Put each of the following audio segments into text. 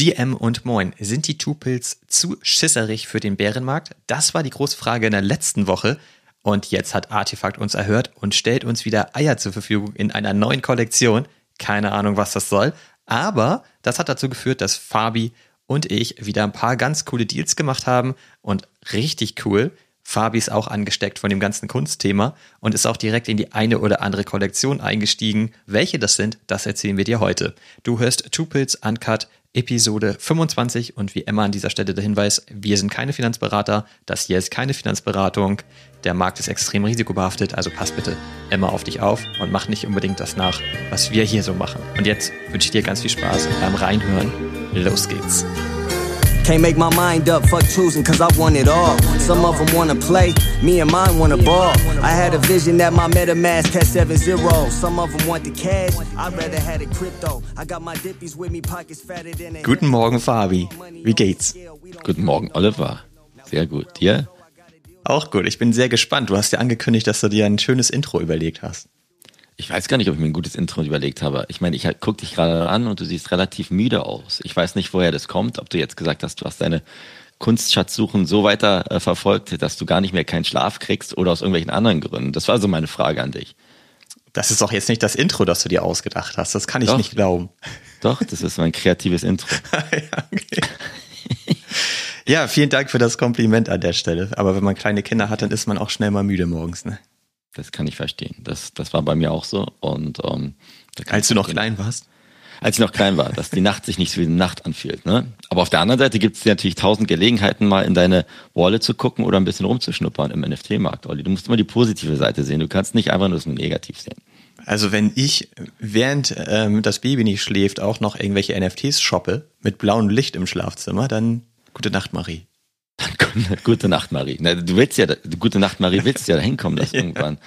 GM und Moin, sind die Tupils zu schisserig für den Bärenmarkt? Das war die große Frage in der letzten Woche. Und jetzt hat Artefakt uns erhört und stellt uns wieder Eier zur Verfügung in einer neuen Kollektion. Keine Ahnung, was das soll. Aber das hat dazu geführt, dass Fabi und ich wieder ein paar ganz coole Deals gemacht haben. Und richtig cool, Fabi ist auch angesteckt von dem ganzen Kunstthema und ist auch direkt in die eine oder andere Kollektion eingestiegen. Welche das sind, das erzählen wir dir heute. Du hörst Tupils Uncut Episode 25 und wie immer an dieser Stelle der Hinweis, wir sind keine Finanzberater, das hier ist keine Finanzberatung, der Markt ist extrem risikobehaftet, also pass bitte immer auf dich auf und mach nicht unbedingt das nach, was wir hier so machen. Und jetzt wünsche ich dir ganz viel Spaß beim Reinhören. Los geht's. Can't make my mind up, fuck choosing, cause I want it all. Some of them wanna play, me and mine wanna ball. I had a vision that my MetaMask had seven zeros. Some of them want the cash, I'd rather had a crypto. I got my dippies with me, pockets fatter than a Guten Morgen, Fabi. Wie geht's? Guten Morgen, Oliver. Sehr gut. Dir? Auch gut. Ich bin sehr gespannt. Du hast ja angekündigt, dass du dir ein schönes Intro überlegt hast. Ich weiß gar nicht, ob ich mir ein gutes Intro überlegt habe. Ich meine, ich gucke dich gerade an und du siehst relativ müde aus. Ich weiß nicht, woher das kommt, ob du jetzt gesagt hast, du hast deine Kunstschatzsuchen so weiter äh, verfolgt, dass du gar nicht mehr keinen Schlaf kriegst oder aus irgendwelchen anderen Gründen. Das war so meine Frage an dich. Das ist doch jetzt nicht das Intro, das du dir ausgedacht hast. Das kann ich doch, nicht glauben. Doch, das ist mein kreatives Intro. ja, ja, vielen Dank für das Kompliment an der Stelle. Aber wenn man kleine Kinder hat, dann ist man auch schnell mal müde morgens, ne? Das kann ich verstehen. Das, das war bei mir auch so. Und ähm, als du noch klein warst? Als ich noch klein war, dass die Nacht sich nicht so wie eine Nacht anfühlt. Ne? Aber auf der anderen Seite gibt es natürlich tausend Gelegenheiten, mal in deine Wallet zu gucken oder ein bisschen rumzuschnuppern im NFT-Markt, Olli. Du musst immer die positive Seite sehen. Du kannst nicht einfach nur das negativ sehen. Also wenn ich, während ähm, das Baby nicht schläft, auch noch irgendwelche NFTs shoppe mit blauem Licht im Schlafzimmer, dann gute Nacht, Marie. Gute Nacht, Marie. Na, du willst ja, Gute Nacht, Marie, willst ja da hinkommen, dass ja. irgendwann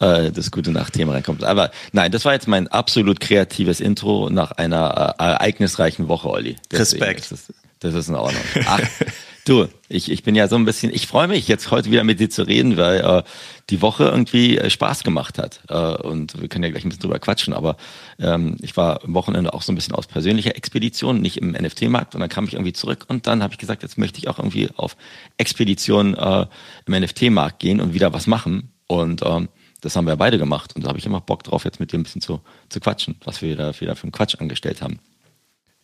äh, das Gute Nacht-Thema reinkommt. Aber nein, das war jetzt mein absolut kreatives Intro nach einer äh, ereignisreichen Woche, Olli. Deswegen Respekt. Das ist, das ist in Ordnung. Ach, Du, ich, ich bin ja so ein bisschen, ich freue mich jetzt heute wieder mit dir zu reden, weil äh, die Woche irgendwie äh, Spaß gemacht hat. Äh, und wir können ja gleich ein bisschen drüber quatschen, aber ähm, ich war am Wochenende auch so ein bisschen aus persönlicher Expedition, nicht im NFT-Markt und dann kam ich irgendwie zurück und dann habe ich gesagt, jetzt möchte ich auch irgendwie auf Expedition äh, im NFT-Markt gehen und wieder was machen. Und ähm, das haben wir beide gemacht und da habe ich immer Bock drauf, jetzt mit dir ein bisschen zu, zu quatschen, was wir da wieder für einen Quatsch angestellt haben.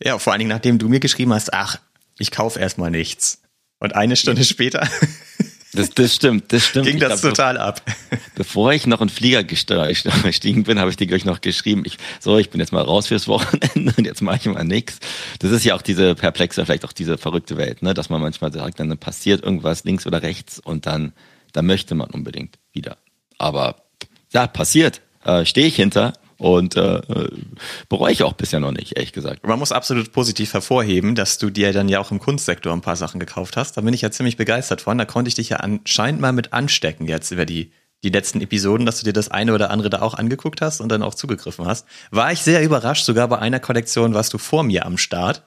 Ja, vor allen Dingen, nachdem du mir geschrieben hast, ach, ich kaufe erstmal nichts. Und eine Stunde später das, das stimmt, das stimmt. Ging das glaub, total ab. Bevor ich noch in Flieger gestiegen bin, habe ich dir euch noch geschrieben, ich, so, ich bin jetzt mal raus fürs Wochenende und jetzt mache ich mal nichts. Das ist ja auch diese perplexe, vielleicht auch diese verrückte Welt, ne, dass man manchmal sagt, dann passiert irgendwas links oder rechts und dann, dann möchte man unbedingt wieder. Aber ja, passiert, äh, stehe ich hinter und äh, bereue ich auch bisher noch nicht, ehrlich gesagt. Man muss absolut positiv hervorheben, dass du dir dann ja auch im Kunstsektor ein paar Sachen gekauft hast. Da bin ich ja ziemlich begeistert von. Da konnte ich dich ja anscheinend mal mit anstecken jetzt über die die letzten Episoden, dass du dir das eine oder andere da auch angeguckt hast und dann auch zugegriffen hast. War ich sehr überrascht, sogar bei einer Kollektion warst du vor mir am Start.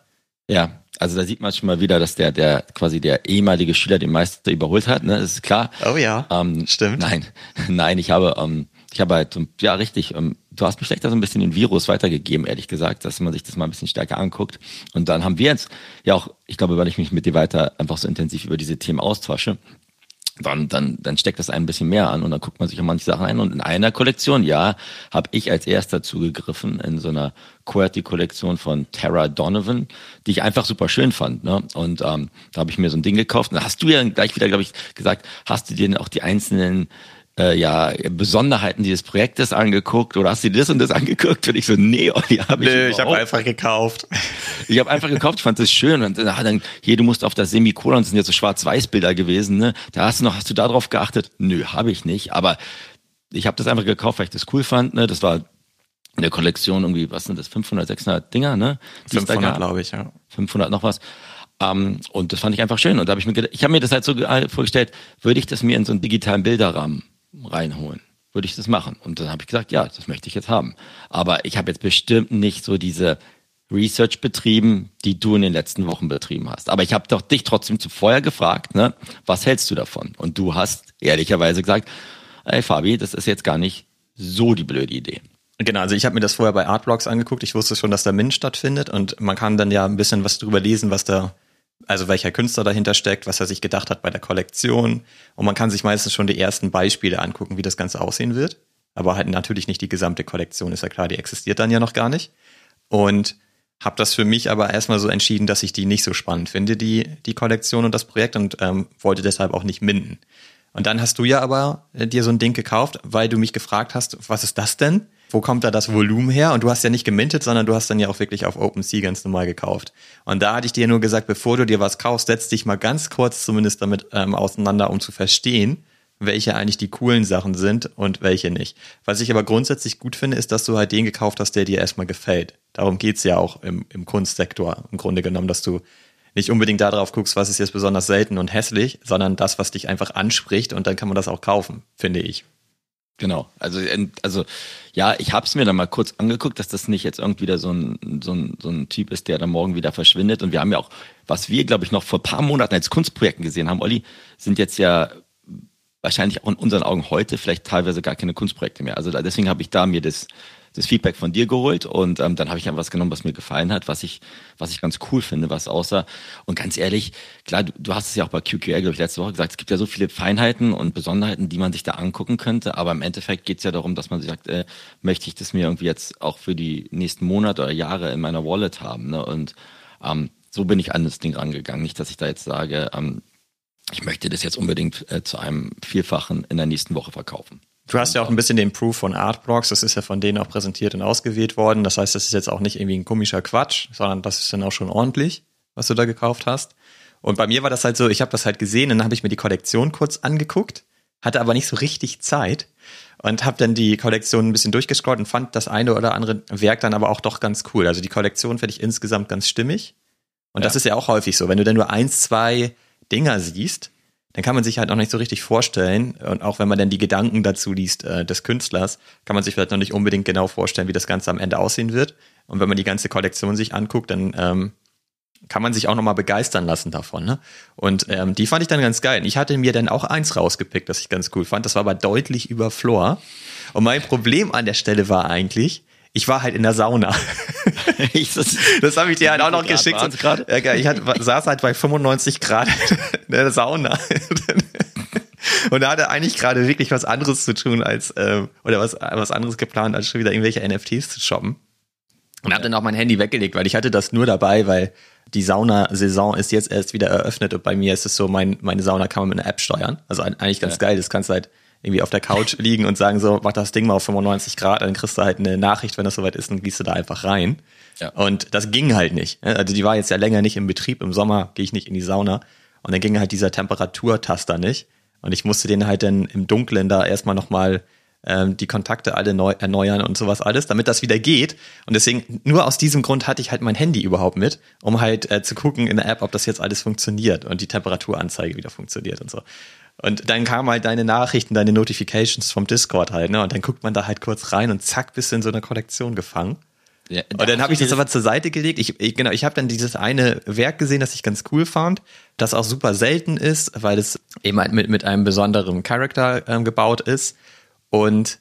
Ja, also da sieht man schon mal wieder, dass der, der quasi der ehemalige Schüler den Meister überholt hat, ne? Das ist klar. Oh ja. Ähm, stimmt. Nein, nein, ich habe ähm, ich habe halt, ja richtig, ähm, du hast mir da so ein bisschen den Virus weitergegeben, ehrlich gesagt, dass man sich das mal ein bisschen stärker anguckt. Und dann haben wir jetzt ja auch, ich glaube, weil ich mich mit dir weiter einfach so intensiv über diese Themen austausche, dann, dann, dann steckt das ein bisschen mehr an und dann guckt man sich auch manche Sachen ein. Und in einer Kollektion, ja, habe ich als erster zugegriffen in so einer QWERTY-Kollektion von Tara Donovan, die ich einfach super schön fand. Ne? Und ähm, da habe ich mir so ein Ding gekauft. Und da hast du ja gleich wieder, glaube ich, gesagt, hast du dir auch die einzelnen äh, ja, Besonderheiten dieses Projektes angeguckt oder hast du dir das und das angeguckt? Und ich so, nee, die habe ich Nö, ich habe einfach gekauft. Ich habe einfach gekauft, ich fand das schön. Und dann, hier, du musst auf das Semikolon, das sind jetzt so Schwarz-Weiß-Bilder gewesen, ne? Da hast du noch, hast du da drauf geachtet? Nö, habe ich nicht. Aber ich habe das einfach gekauft, weil ich das cool fand. Ne? Das war in der Kollektion irgendwie, was sind das, 500, 600 Dinger, ne? 500, glaube ich, ja. 500 noch was. Um, ähm, und das fand ich einfach schön. Und da habe ich mir gedacht, ich habe mir das halt so vorgestellt, würde ich das mir in so einen digitalen Bilderrahmen reinholen. Würde ich das machen? Und dann habe ich gesagt, ja, das möchte ich jetzt haben. Aber ich habe jetzt bestimmt nicht so diese Research betrieben, die du in den letzten Wochen betrieben hast. Aber ich habe doch dich trotzdem zuvor gefragt, ne, was hältst du davon? Und du hast ehrlicherweise gesagt, ey Fabi, das ist jetzt gar nicht so die blöde Idee. Genau, also ich habe mir das vorher bei Artblocks angeguckt. Ich wusste schon, dass da Mint stattfindet und man kann dann ja ein bisschen was drüber lesen, was da, also welcher Künstler dahinter steckt, was er sich gedacht hat bei der Kollektion. Und man kann sich meistens schon die ersten Beispiele angucken, wie das Ganze aussehen wird. Aber halt natürlich nicht die gesamte Kollektion, ist ja klar, die existiert dann ja noch gar nicht. Und habe das für mich aber erstmal so entschieden, dass ich die nicht so spannend finde, die, die Kollektion und das Projekt und ähm, wollte deshalb auch nicht minden. Und dann hast du ja aber äh, dir so ein Ding gekauft, weil du mich gefragt hast, was ist das denn? Wo kommt da das Volumen her? Und du hast ja nicht gemintet, sondern du hast dann ja auch wirklich auf OpenSea ganz normal gekauft. Und da hatte ich dir nur gesagt, bevor du dir was kaufst, setz dich mal ganz kurz zumindest damit ähm, auseinander, um zu verstehen, welche eigentlich die coolen Sachen sind und welche nicht. Was ich aber grundsätzlich gut finde, ist, dass du halt den gekauft hast, der dir erstmal gefällt. Darum geht's ja auch im, im Kunstsektor im Grunde genommen, dass du nicht unbedingt darauf guckst, was ist jetzt besonders selten und hässlich, sondern das, was dich einfach anspricht und dann kann man das auch kaufen, finde ich. Genau, also, also ja, ich habe es mir dann mal kurz angeguckt, dass das nicht jetzt irgendwie wieder so ein, so, ein, so ein Typ ist, der dann morgen wieder verschwindet. Und wir haben ja auch, was wir, glaube ich, noch vor paar Monaten als Kunstprojekten gesehen haben, Olli, sind jetzt ja wahrscheinlich auch in unseren Augen heute vielleicht teilweise gar keine Kunstprojekte mehr. Also deswegen habe ich da mir das das Feedback von dir geholt und ähm, dann habe ich einfach was genommen, was mir gefallen hat, was ich, was ich ganz cool finde, was außer. Und ganz ehrlich, klar, du, du hast es ja auch bei QQL, glaube ich, letzte Woche gesagt, es gibt ja so viele Feinheiten und Besonderheiten, die man sich da angucken könnte, aber im Endeffekt geht es ja darum, dass man sich sagt, äh, möchte ich das mir irgendwie jetzt auch für die nächsten Monate oder Jahre in meiner Wallet haben. Ne? Und ähm, so bin ich an das Ding rangegangen. Nicht, dass ich da jetzt sage, ähm, ich möchte das jetzt unbedingt äh, zu einem Vielfachen in der nächsten Woche verkaufen. Du hast ja auch ein bisschen den Proof von Artblocks, das ist ja von denen auch präsentiert und ausgewählt worden. Das heißt, das ist jetzt auch nicht irgendwie ein komischer Quatsch, sondern das ist dann auch schon ordentlich, was du da gekauft hast. Und bei mir war das halt so, ich habe das halt gesehen, dann habe ich mir die Kollektion kurz angeguckt, hatte aber nicht so richtig Zeit und habe dann die Kollektion ein bisschen durchgescrollt und fand das eine oder andere Werk dann aber auch doch ganz cool. Also die Kollektion finde ich insgesamt ganz stimmig. Und ja. das ist ja auch häufig so, wenn du dann nur eins, zwei Dinger siehst, dann kann man sich halt auch nicht so richtig vorstellen. Und auch wenn man dann die Gedanken dazu liest äh, des Künstlers, kann man sich vielleicht noch nicht unbedingt genau vorstellen, wie das Ganze am Ende aussehen wird. Und wenn man die ganze Kollektion sich anguckt, dann ähm, kann man sich auch nochmal begeistern lassen davon. Ne? Und ähm, die fand ich dann ganz geil. Ich hatte mir dann auch eins rausgepickt, das ich ganz cool fand. Das war aber deutlich über Floor. Und mein Problem an der Stelle war eigentlich, ich war halt in der Sauna. das, das habe ich dir halt auch noch geschickt. Grad ja, ich hatte, saß halt bei 95 Grad in der Sauna. Und da hatte eigentlich gerade wirklich was anderes zu tun als, äh, oder was, was anderes geplant, als schon wieder irgendwelche NFTs zu shoppen. Und habe dann auch mein Handy weggelegt, weil ich hatte das nur dabei, weil die Sauna-Saison ist jetzt erst wieder eröffnet und bei mir ist es so, mein, meine Sauna kann man mit einer App steuern. Also eigentlich ganz ja. geil, das kannst du halt irgendwie auf der Couch liegen und sagen so, mach das Ding mal auf 95 Grad, dann kriegst du halt eine Nachricht, wenn das soweit ist, dann gehst du da einfach rein. Ja. Und das ging halt nicht. Also die war jetzt ja länger nicht im Betrieb. Im Sommer gehe ich nicht in die Sauna. Und dann ging halt dieser Temperaturtaster nicht. Und ich musste den halt dann im Dunkeln da erstmal nochmal ähm, die Kontakte alle neu erneuern und sowas alles, damit das wieder geht. Und deswegen, nur aus diesem Grund hatte ich halt mein Handy überhaupt mit, um halt äh, zu gucken in der App, ob das jetzt alles funktioniert und die Temperaturanzeige wieder funktioniert und so. Und dann kamen halt deine Nachrichten, deine Notifications vom Discord halt, ne? Und dann guckt man da halt kurz rein und zack, bist du in so einer Kollektion gefangen. Ja, und dann habe ich das aber zur Seite gelegt. Ich, ich genau, ich habe dann dieses eine Werk gesehen, das ich ganz cool fand, das auch super selten ist, weil es eben halt mit, mit einem besonderen Charakter ähm, gebaut ist und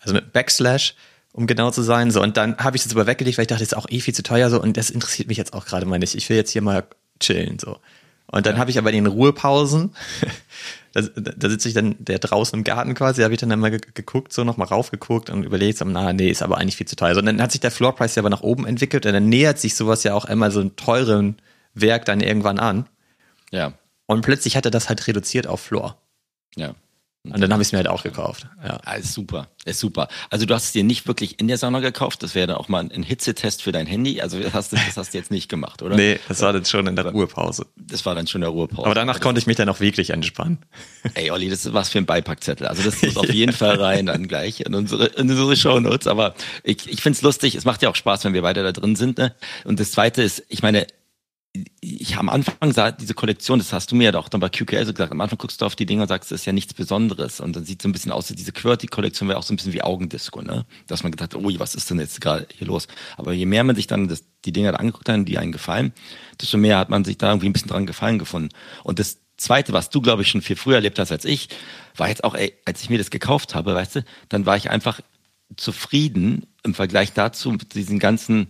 also mit Backslash, um genau zu sein. So und dann habe ich das aber weggelegt, weil ich dachte, das ist auch eh viel zu teuer so und das interessiert mich jetzt auch gerade mal nicht. Ich will jetzt hier mal chillen so. Und dann ja. habe ich aber in den Ruhepausen da, da sitze ich dann der draußen im Garten quasi, habe ich dann einmal geguckt, so nochmal raufgeguckt und überlegt, so, na, nee, ist aber eigentlich viel zu teuer. So, und dann hat sich der Floorpreis ja aber nach oben entwickelt und dann nähert sich sowas ja auch einmal so ein teuren Werk dann irgendwann an. Ja. Und plötzlich hat er das halt reduziert auf Floor. Ja. Und dann habe ich es mir halt auch gekauft. Ja. Ah, ist super, ist super. Also du hast es dir nicht wirklich in der Sauna gekauft. Das wäre dann auch mal ein Hitzetest für dein Handy. Also das hast, du, das hast du jetzt nicht gemacht, oder? Nee, das war dann schon in der Ruhepause. Das war dann schon in der Ruhepause. Aber danach konnte ich mich dann auch wirklich entspannen. Ey, Olli, das ist was für ein Beipackzettel. Also das muss auf jeden Fall rein dann gleich in unsere, in unsere Shownotes. Aber ich, ich finde es lustig. Es macht ja auch Spaß, wenn wir weiter da drin sind. Ne? Und das Zweite ist, ich meine, ich am Anfang sah diese Kollektion, das hast du mir ja auch dann bei QQL so gesagt, am Anfang guckst du auf die Dinger und sagst, das ist ja nichts Besonderes. Und dann sieht so ein bisschen aus, diese QWERTY-Kollektion wäre auch so ein bisschen wie Augendisco, ne? Dass man gedacht hat, ui, was ist denn jetzt gerade hier los? Aber je mehr man sich dann das, die Dinger da angeguckt hat, die einen gefallen, desto mehr hat man sich da irgendwie ein bisschen dran gefallen gefunden. Und das Zweite, was du, glaube ich, schon viel früher erlebt hast als ich, war jetzt auch, ey, als ich mir das gekauft habe, weißt du, dann war ich einfach zufrieden im Vergleich dazu mit diesen ganzen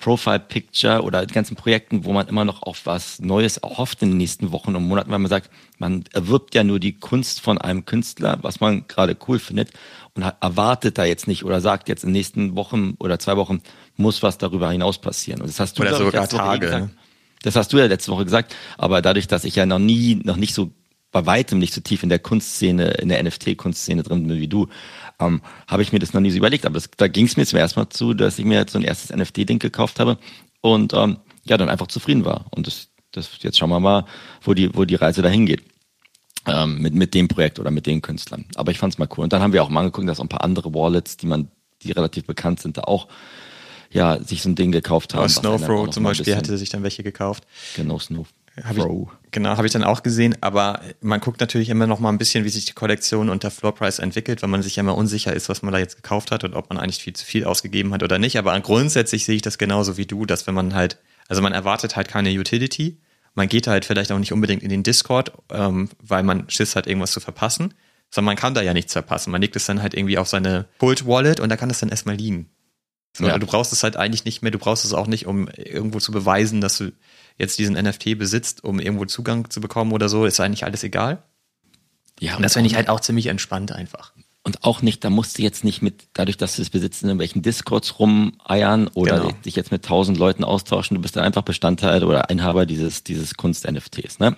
Profile Picture oder die ganzen Projekten, wo man immer noch auf was Neues erhofft in den nächsten Wochen und Monaten, weil man sagt, man erwirbt ja nur die Kunst von einem Künstler, was man gerade cool findet und erwartet da jetzt nicht oder sagt jetzt in den nächsten Wochen oder zwei Wochen muss was darüber hinaus passieren. Und das hast du oder sogar Tage. Gesagt, das hast du ja letzte Woche gesagt, aber dadurch, dass ich ja noch nie, noch nicht so bei weitem nicht so tief in der Kunstszene, in der NFT-Kunstszene drin bin wie du, ähm, habe ich mir das noch nie so überlegt. Aber das, da ging es mir zum ersten Mal zu, dass ich mir jetzt so ein erstes NFT-Ding gekauft habe und ähm, ja, dann einfach zufrieden war. Und das, das, jetzt schauen wir mal, wo die, wo die Reise dahin geht. Ähm, mit, mit dem Projekt oder mit den Künstlern. Aber ich fand es mal cool. Und dann haben wir auch mal angeguckt, dass auch ein paar andere Wallets, die man, die relativ bekannt sind, da auch ja, sich so ein Ding gekauft haben. Snowfro zum Beispiel hatte sich dann welche gekauft. Genau, Snow. Hab ich, genau, habe ich dann auch gesehen, aber man guckt natürlich immer noch mal ein bisschen, wie sich die Kollektion und der Floorprice entwickelt, weil man sich ja immer unsicher ist, was man da jetzt gekauft hat und ob man eigentlich viel zu viel ausgegeben hat oder nicht. Aber grundsätzlich sehe ich das genauso wie du, dass wenn man halt, also man erwartet halt keine Utility, man geht halt vielleicht auch nicht unbedingt in den Discord, ähm, weil man Schiss hat, irgendwas zu verpassen, sondern man kann da ja nichts verpassen. Man legt es dann halt irgendwie auf seine Cold Wallet und da kann es dann erstmal liegen. So, ja. Du brauchst es halt eigentlich nicht mehr, du brauchst es auch nicht, um irgendwo zu beweisen, dass du jetzt diesen NFT besitzt, um irgendwo Zugang zu bekommen oder so, ist eigentlich alles egal. Ja, und das finde ich halt auch ziemlich entspannt einfach. Und auch nicht, da musst du jetzt nicht mit, dadurch, dass du es besitzt, in irgendwelchen Discords rumeiern oder genau. dich jetzt mit tausend Leuten austauschen. Du bist dann einfach Bestandteil oder Einhaber dieses, dieses Kunst-NFTs. Ne?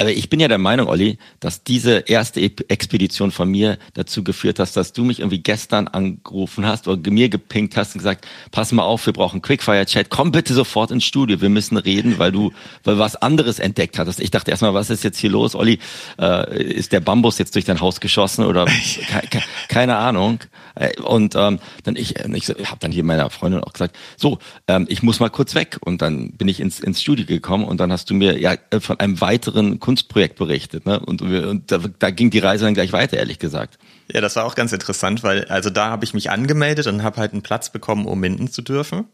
Aber ich bin ja der Meinung, Olli, dass diese erste Expedition von mir dazu geführt hat, dass du mich irgendwie gestern angerufen hast oder mir gepinkt hast und gesagt, pass mal auf, wir brauchen Quickfire-Chat, komm bitte sofort ins Studio, wir müssen reden, weil du weil was anderes entdeckt hattest. Ich dachte erstmal, was ist jetzt hier los, Olli? Äh, ist der Bambus jetzt durch dein Haus geschossen oder ke keine Ahnung? Äh, und ähm, dann ich, äh, ich habe dann hier meiner Freundin auch gesagt, so, ähm, ich muss mal kurz weg. Und dann bin ich ins, ins Studio gekommen und dann hast du mir ja von einem weiteren Kunstprojekt berichtet. Ne? Und, und da, da ging die Reise dann gleich weiter, ehrlich gesagt. Ja, das war auch ganz interessant, weil also da habe ich mich angemeldet und habe halt einen Platz bekommen, um minden zu dürfen.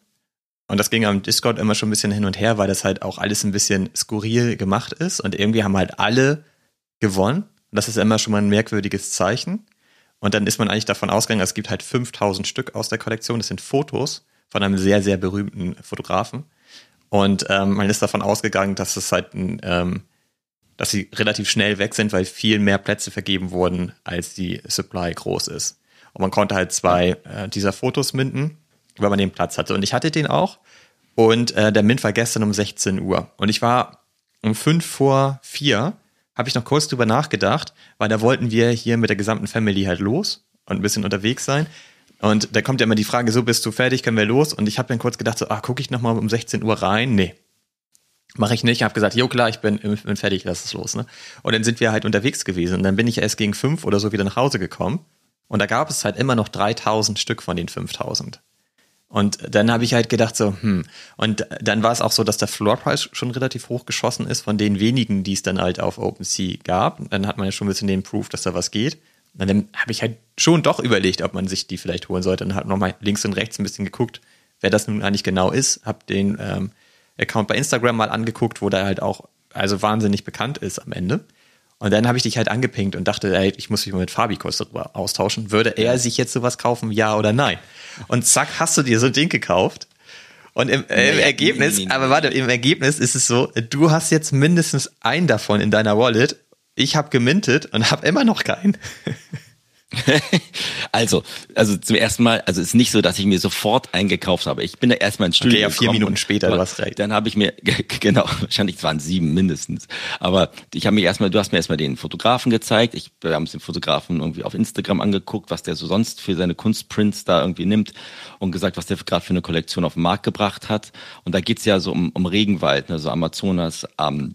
Und das ging am Discord immer schon ein bisschen hin und her, weil das halt auch alles ein bisschen skurril gemacht ist. Und irgendwie haben halt alle gewonnen. Das ist immer schon mal ein merkwürdiges Zeichen. Und dann ist man eigentlich davon ausgegangen, es gibt halt 5000 Stück aus der Kollektion. Das sind Fotos von einem sehr, sehr berühmten Fotografen. Und ähm, man ist davon ausgegangen, dass es halt ein ähm, dass sie relativ schnell weg sind, weil viel mehr Plätze vergeben wurden, als die Supply groß ist. Und man konnte halt zwei äh, dieser Fotos minden, weil man den Platz hatte. Und ich hatte den auch. Und äh, der Mint war gestern um 16 Uhr. Und ich war um fünf vor vier, habe ich noch kurz drüber nachgedacht, weil da wollten wir hier mit der gesamten Family halt los und ein bisschen unterwegs sein. Und da kommt ja immer die Frage, so bist du fertig, können wir los? Und ich habe dann kurz gedacht, so, ah, gucke ich nochmal um 16 Uhr rein? Nee, Mache ich nicht. Ich habe gesagt, jo klar, ich bin, bin fertig, lass es los. Ne? Und dann sind wir halt unterwegs gewesen. Und dann bin ich erst gegen fünf oder so wieder nach Hause gekommen. Und da gab es halt immer noch 3000 Stück von den 5000. Und dann habe ich halt gedacht so, hm. Und dann war es auch so, dass der Floorpreis schon relativ hoch geschossen ist von den wenigen, die es dann halt auf OpenSea gab. Dann hat man ja schon ein bisschen den Proof, dass da was geht. Und dann habe ich halt schon doch überlegt, ob man sich die vielleicht holen sollte. Und halt nochmal links und rechts ein bisschen geguckt, wer das nun eigentlich genau ist. Hab den ähm, Account bei Instagram mal angeguckt, wo der halt auch also wahnsinnig bekannt ist am Ende. Und dann habe ich dich halt angepinkt und dachte, ey, ich muss mich mal mit Fabi kurz darüber austauschen. Würde er sich jetzt sowas kaufen, ja oder nein? Und zack, hast du dir so ein Ding gekauft. Und im, äh, im Ergebnis, nee, nee, nee, aber warte, im Ergebnis ist es so, du hast jetzt mindestens einen davon in deiner Wallet. Ich habe gemintet und habe immer noch keinen. also, also zum ersten Mal, also es ist nicht so, dass ich mir sofort eingekauft habe. Ich bin da erstmal ins Studio. Okay, ja, vier Minuten später, du hast recht. Dann habe ich mir, genau, wahrscheinlich waren sieben mindestens. Aber ich habe mir erstmal, du hast mir erstmal den Fotografen gezeigt. Ich, wir haben uns den Fotografen irgendwie auf Instagram angeguckt, was der so sonst für seine Kunstprints da irgendwie nimmt und gesagt, was der gerade für eine Kollektion auf den Markt gebracht hat. Und da geht's ja so um, um Regenwald, ne, so Amazonas, ähm,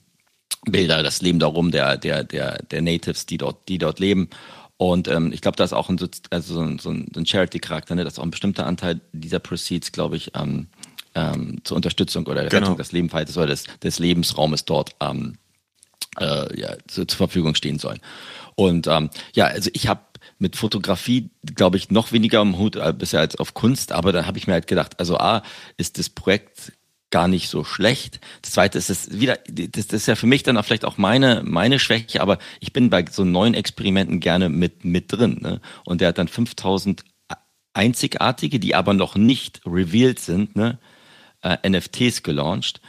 Bilder, das Leben darum der, der, der, der Natives, die dort, die dort leben. Und ähm, ich glaube, da ist auch ein, also so ein, so ein Charity-Charakter, ne? dass auch ein bestimmter Anteil dieser Proceeds, glaube ich, ähm, ähm, zur Unterstützung oder der genau. Rettung des Lebenshaltes oder des, des Lebensraumes dort ähm, äh, ja, zu, zur Verfügung stehen sollen. Und ähm, ja, also ich habe mit Fotografie, glaube ich, noch weniger im Hut äh, bisher als auf Kunst, aber dann habe ich mir halt gedacht, also A, ist das Projekt gar nicht so schlecht. Das zweite ist es wieder, das, das ist ja für mich dann auch vielleicht auch meine, meine Schwäche, aber ich bin bei so neuen Experimenten gerne mit, mit drin. Ne? Und der hat dann 5000 einzigartige, die aber noch nicht revealed sind, ne, äh, NFTs gelauncht.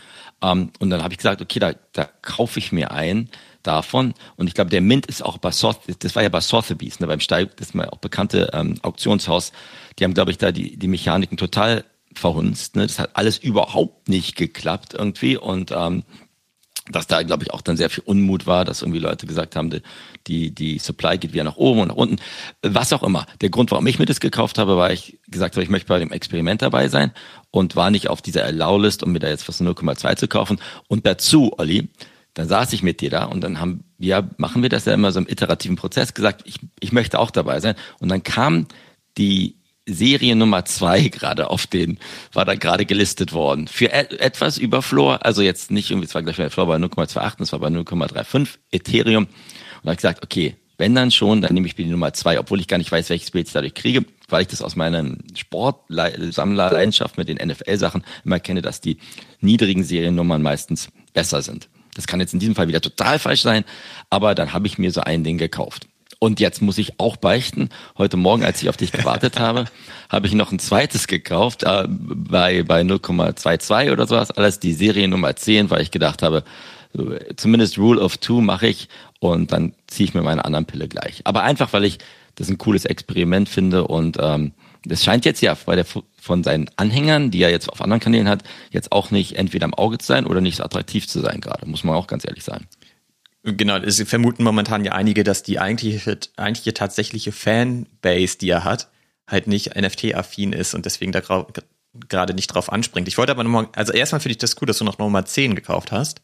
Ähm, und dann habe ich gesagt, okay, da, da kaufe ich mir ein davon. Und ich glaube, der Mint ist auch bei Soth das war ja bei Sotheby's, ne, beim Steig, das ist mal auch bekannte ähm, Auktionshaus. Die haben, glaube ich, da die, die Mechaniken total verhunzt. Ne? Das hat alles überhaupt nicht geklappt irgendwie. Und ähm, dass da, glaube ich, auch dann sehr viel Unmut war, dass irgendwie Leute gesagt haben, die, die Supply geht wieder nach oben und nach unten. Was auch immer. Der Grund, warum ich mir das gekauft habe, war, ich gesagt habe, ich möchte bei dem Experiment dabei sein und war nicht auf dieser Allow-List, um mir da jetzt was 0,2 zu kaufen. Und dazu, Olli, dann saß ich mit dir da und dann haben wir, machen wir das ja immer so im iterativen Prozess, gesagt, ich, ich möchte auch dabei sein. Und dann kam die Serie Nummer zwei gerade auf den, war da gerade gelistet worden. Für et etwas über Floor, also jetzt nicht irgendwie, es war gleich bei Floor bei 0,28, es war bei 0,35 Ethereum. Und da habe ich gesagt, okay, wenn dann schon, dann nehme ich mir die Nummer zwei, obwohl ich gar nicht weiß, welches Bild ich dadurch kriege, weil ich das aus meiner Sportsammlerleidenschaft mit den NFL-Sachen immer kenne, dass die niedrigen Seriennummern meistens besser sind. Das kann jetzt in diesem Fall wieder total falsch sein, aber dann habe ich mir so ein Ding gekauft. Und jetzt muss ich auch beichten, heute Morgen, als ich auf dich gewartet habe, habe ich noch ein zweites gekauft, äh, bei, bei 0,22 oder sowas, alles die Serie Nummer 10, weil ich gedacht habe, zumindest Rule of Two mache ich und dann ziehe ich mir meine anderen Pille gleich. Aber einfach, weil ich das ein cooles Experiment finde und ähm, das scheint jetzt ja bei der, von seinen Anhängern, die er jetzt auf anderen Kanälen hat, jetzt auch nicht entweder im Auge zu sein oder nicht so attraktiv zu sein gerade, muss man auch ganz ehrlich sagen. Genau, es vermuten momentan ja einige, dass die eigentliche, eigentliche tatsächliche Fanbase, die er hat, halt nicht NFT-affin ist und deswegen da gerade nicht drauf anspringt. Ich wollte aber nochmal, also erstmal finde ich das gut, dass du noch Nummer 10 gekauft hast,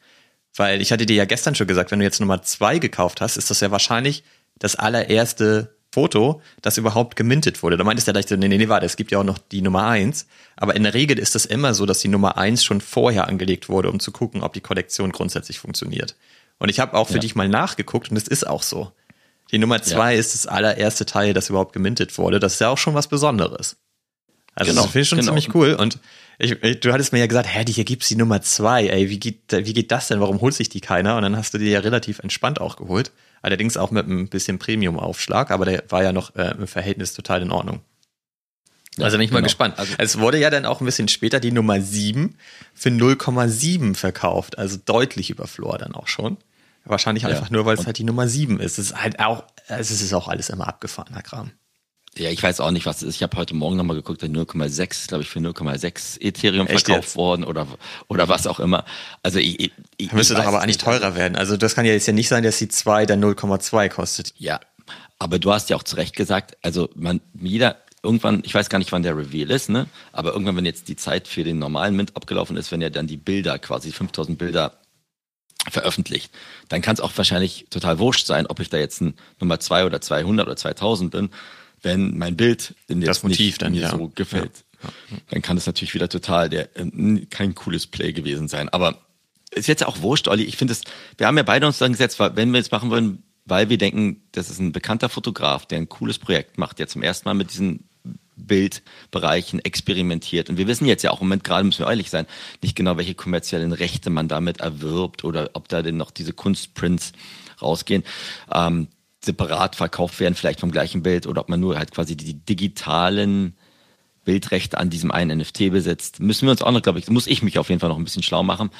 weil ich hatte dir ja gestern schon gesagt, wenn du jetzt Nummer 2 gekauft hast, ist das ja wahrscheinlich das allererste Foto, das überhaupt gemintet wurde. Da meintest du ja, dass nee, nee, nee, warte, es gibt ja auch noch die Nummer 1, aber in der Regel ist das immer so, dass die Nummer 1 schon vorher angelegt wurde, um zu gucken, ob die Kollektion grundsätzlich funktioniert. Und ich habe auch für ja. dich mal nachgeguckt und es ist auch so. Die Nummer zwei ja. ist das allererste Teil, das überhaupt gemintet wurde. Das ist ja auch schon was Besonderes. Also genau, das finde ich schon genau. ziemlich cool. Und ich, ich, du hattest mir ja gesagt, hä, hier gibt's die Nummer zwei. Ey, wie geht, wie geht das denn? Warum holt sich die keiner? Und dann hast du die ja relativ entspannt auch geholt. Allerdings auch mit ein bisschen Premium-Aufschlag, aber der war ja noch äh, im Verhältnis total in Ordnung. Ja, also bin ich mal genau. gespannt. Also, es wurde ja dann auch ein bisschen später die Nummer 7 für 0,7 verkauft, also deutlich über Floor dann auch schon. Wahrscheinlich ja. einfach nur, weil es halt die Nummer 7 ist. Es ist halt auch, es ist auch alles immer abgefahrener Kram. Ja, ich weiß auch nicht, was es ist. Ich habe heute Morgen nochmal geguckt, 0,6, glaube ich, für 0,6 Ethereum Echt verkauft jetzt? worden oder, oder was auch immer. Also ich, ich, Müsste doch aber eigentlich teurer werden. Also das kann ja jetzt ja nicht sein, dass die 2 dann 0,2 kostet. Ja, aber du hast ja auch zu Recht gesagt, also man, jeder, irgendwann, ich weiß gar nicht, wann der Reveal ist, ne? Aber irgendwann, wenn jetzt die Zeit für den normalen Mint abgelaufen ist, wenn ja dann die Bilder, quasi 5000 Bilder veröffentlicht, dann kann es auch wahrscheinlich total wurscht sein, ob ich da jetzt ein Nummer 2 oder 200 oder 2000 bin, wenn mein Bild in das Motiv nicht dann ja. so gefällt. Ja. Dann kann es natürlich wieder total der äh, kein cooles Play gewesen sein. Aber ist jetzt auch wurscht, Olli. Ich finde es, wir haben ja beide uns dann gesetzt, wenn wir jetzt machen wollen, weil wir denken, das ist ein bekannter Fotograf, der ein cooles Projekt macht, der zum ersten Mal mit diesen Bildbereichen experimentiert. Und wir wissen jetzt ja auch im Moment, gerade müssen wir ehrlich sein, nicht genau, welche kommerziellen Rechte man damit erwirbt oder ob da denn noch diese Kunstprints rausgehen. Ähm, separat verkauft werden, vielleicht vom gleichen Bild, oder ob man nur halt quasi die digitalen Bildrechte an diesem einen NFT besitzt. Müssen wir uns auch noch, glaube ich, muss ich mich auf jeden Fall noch ein bisschen schlau machen.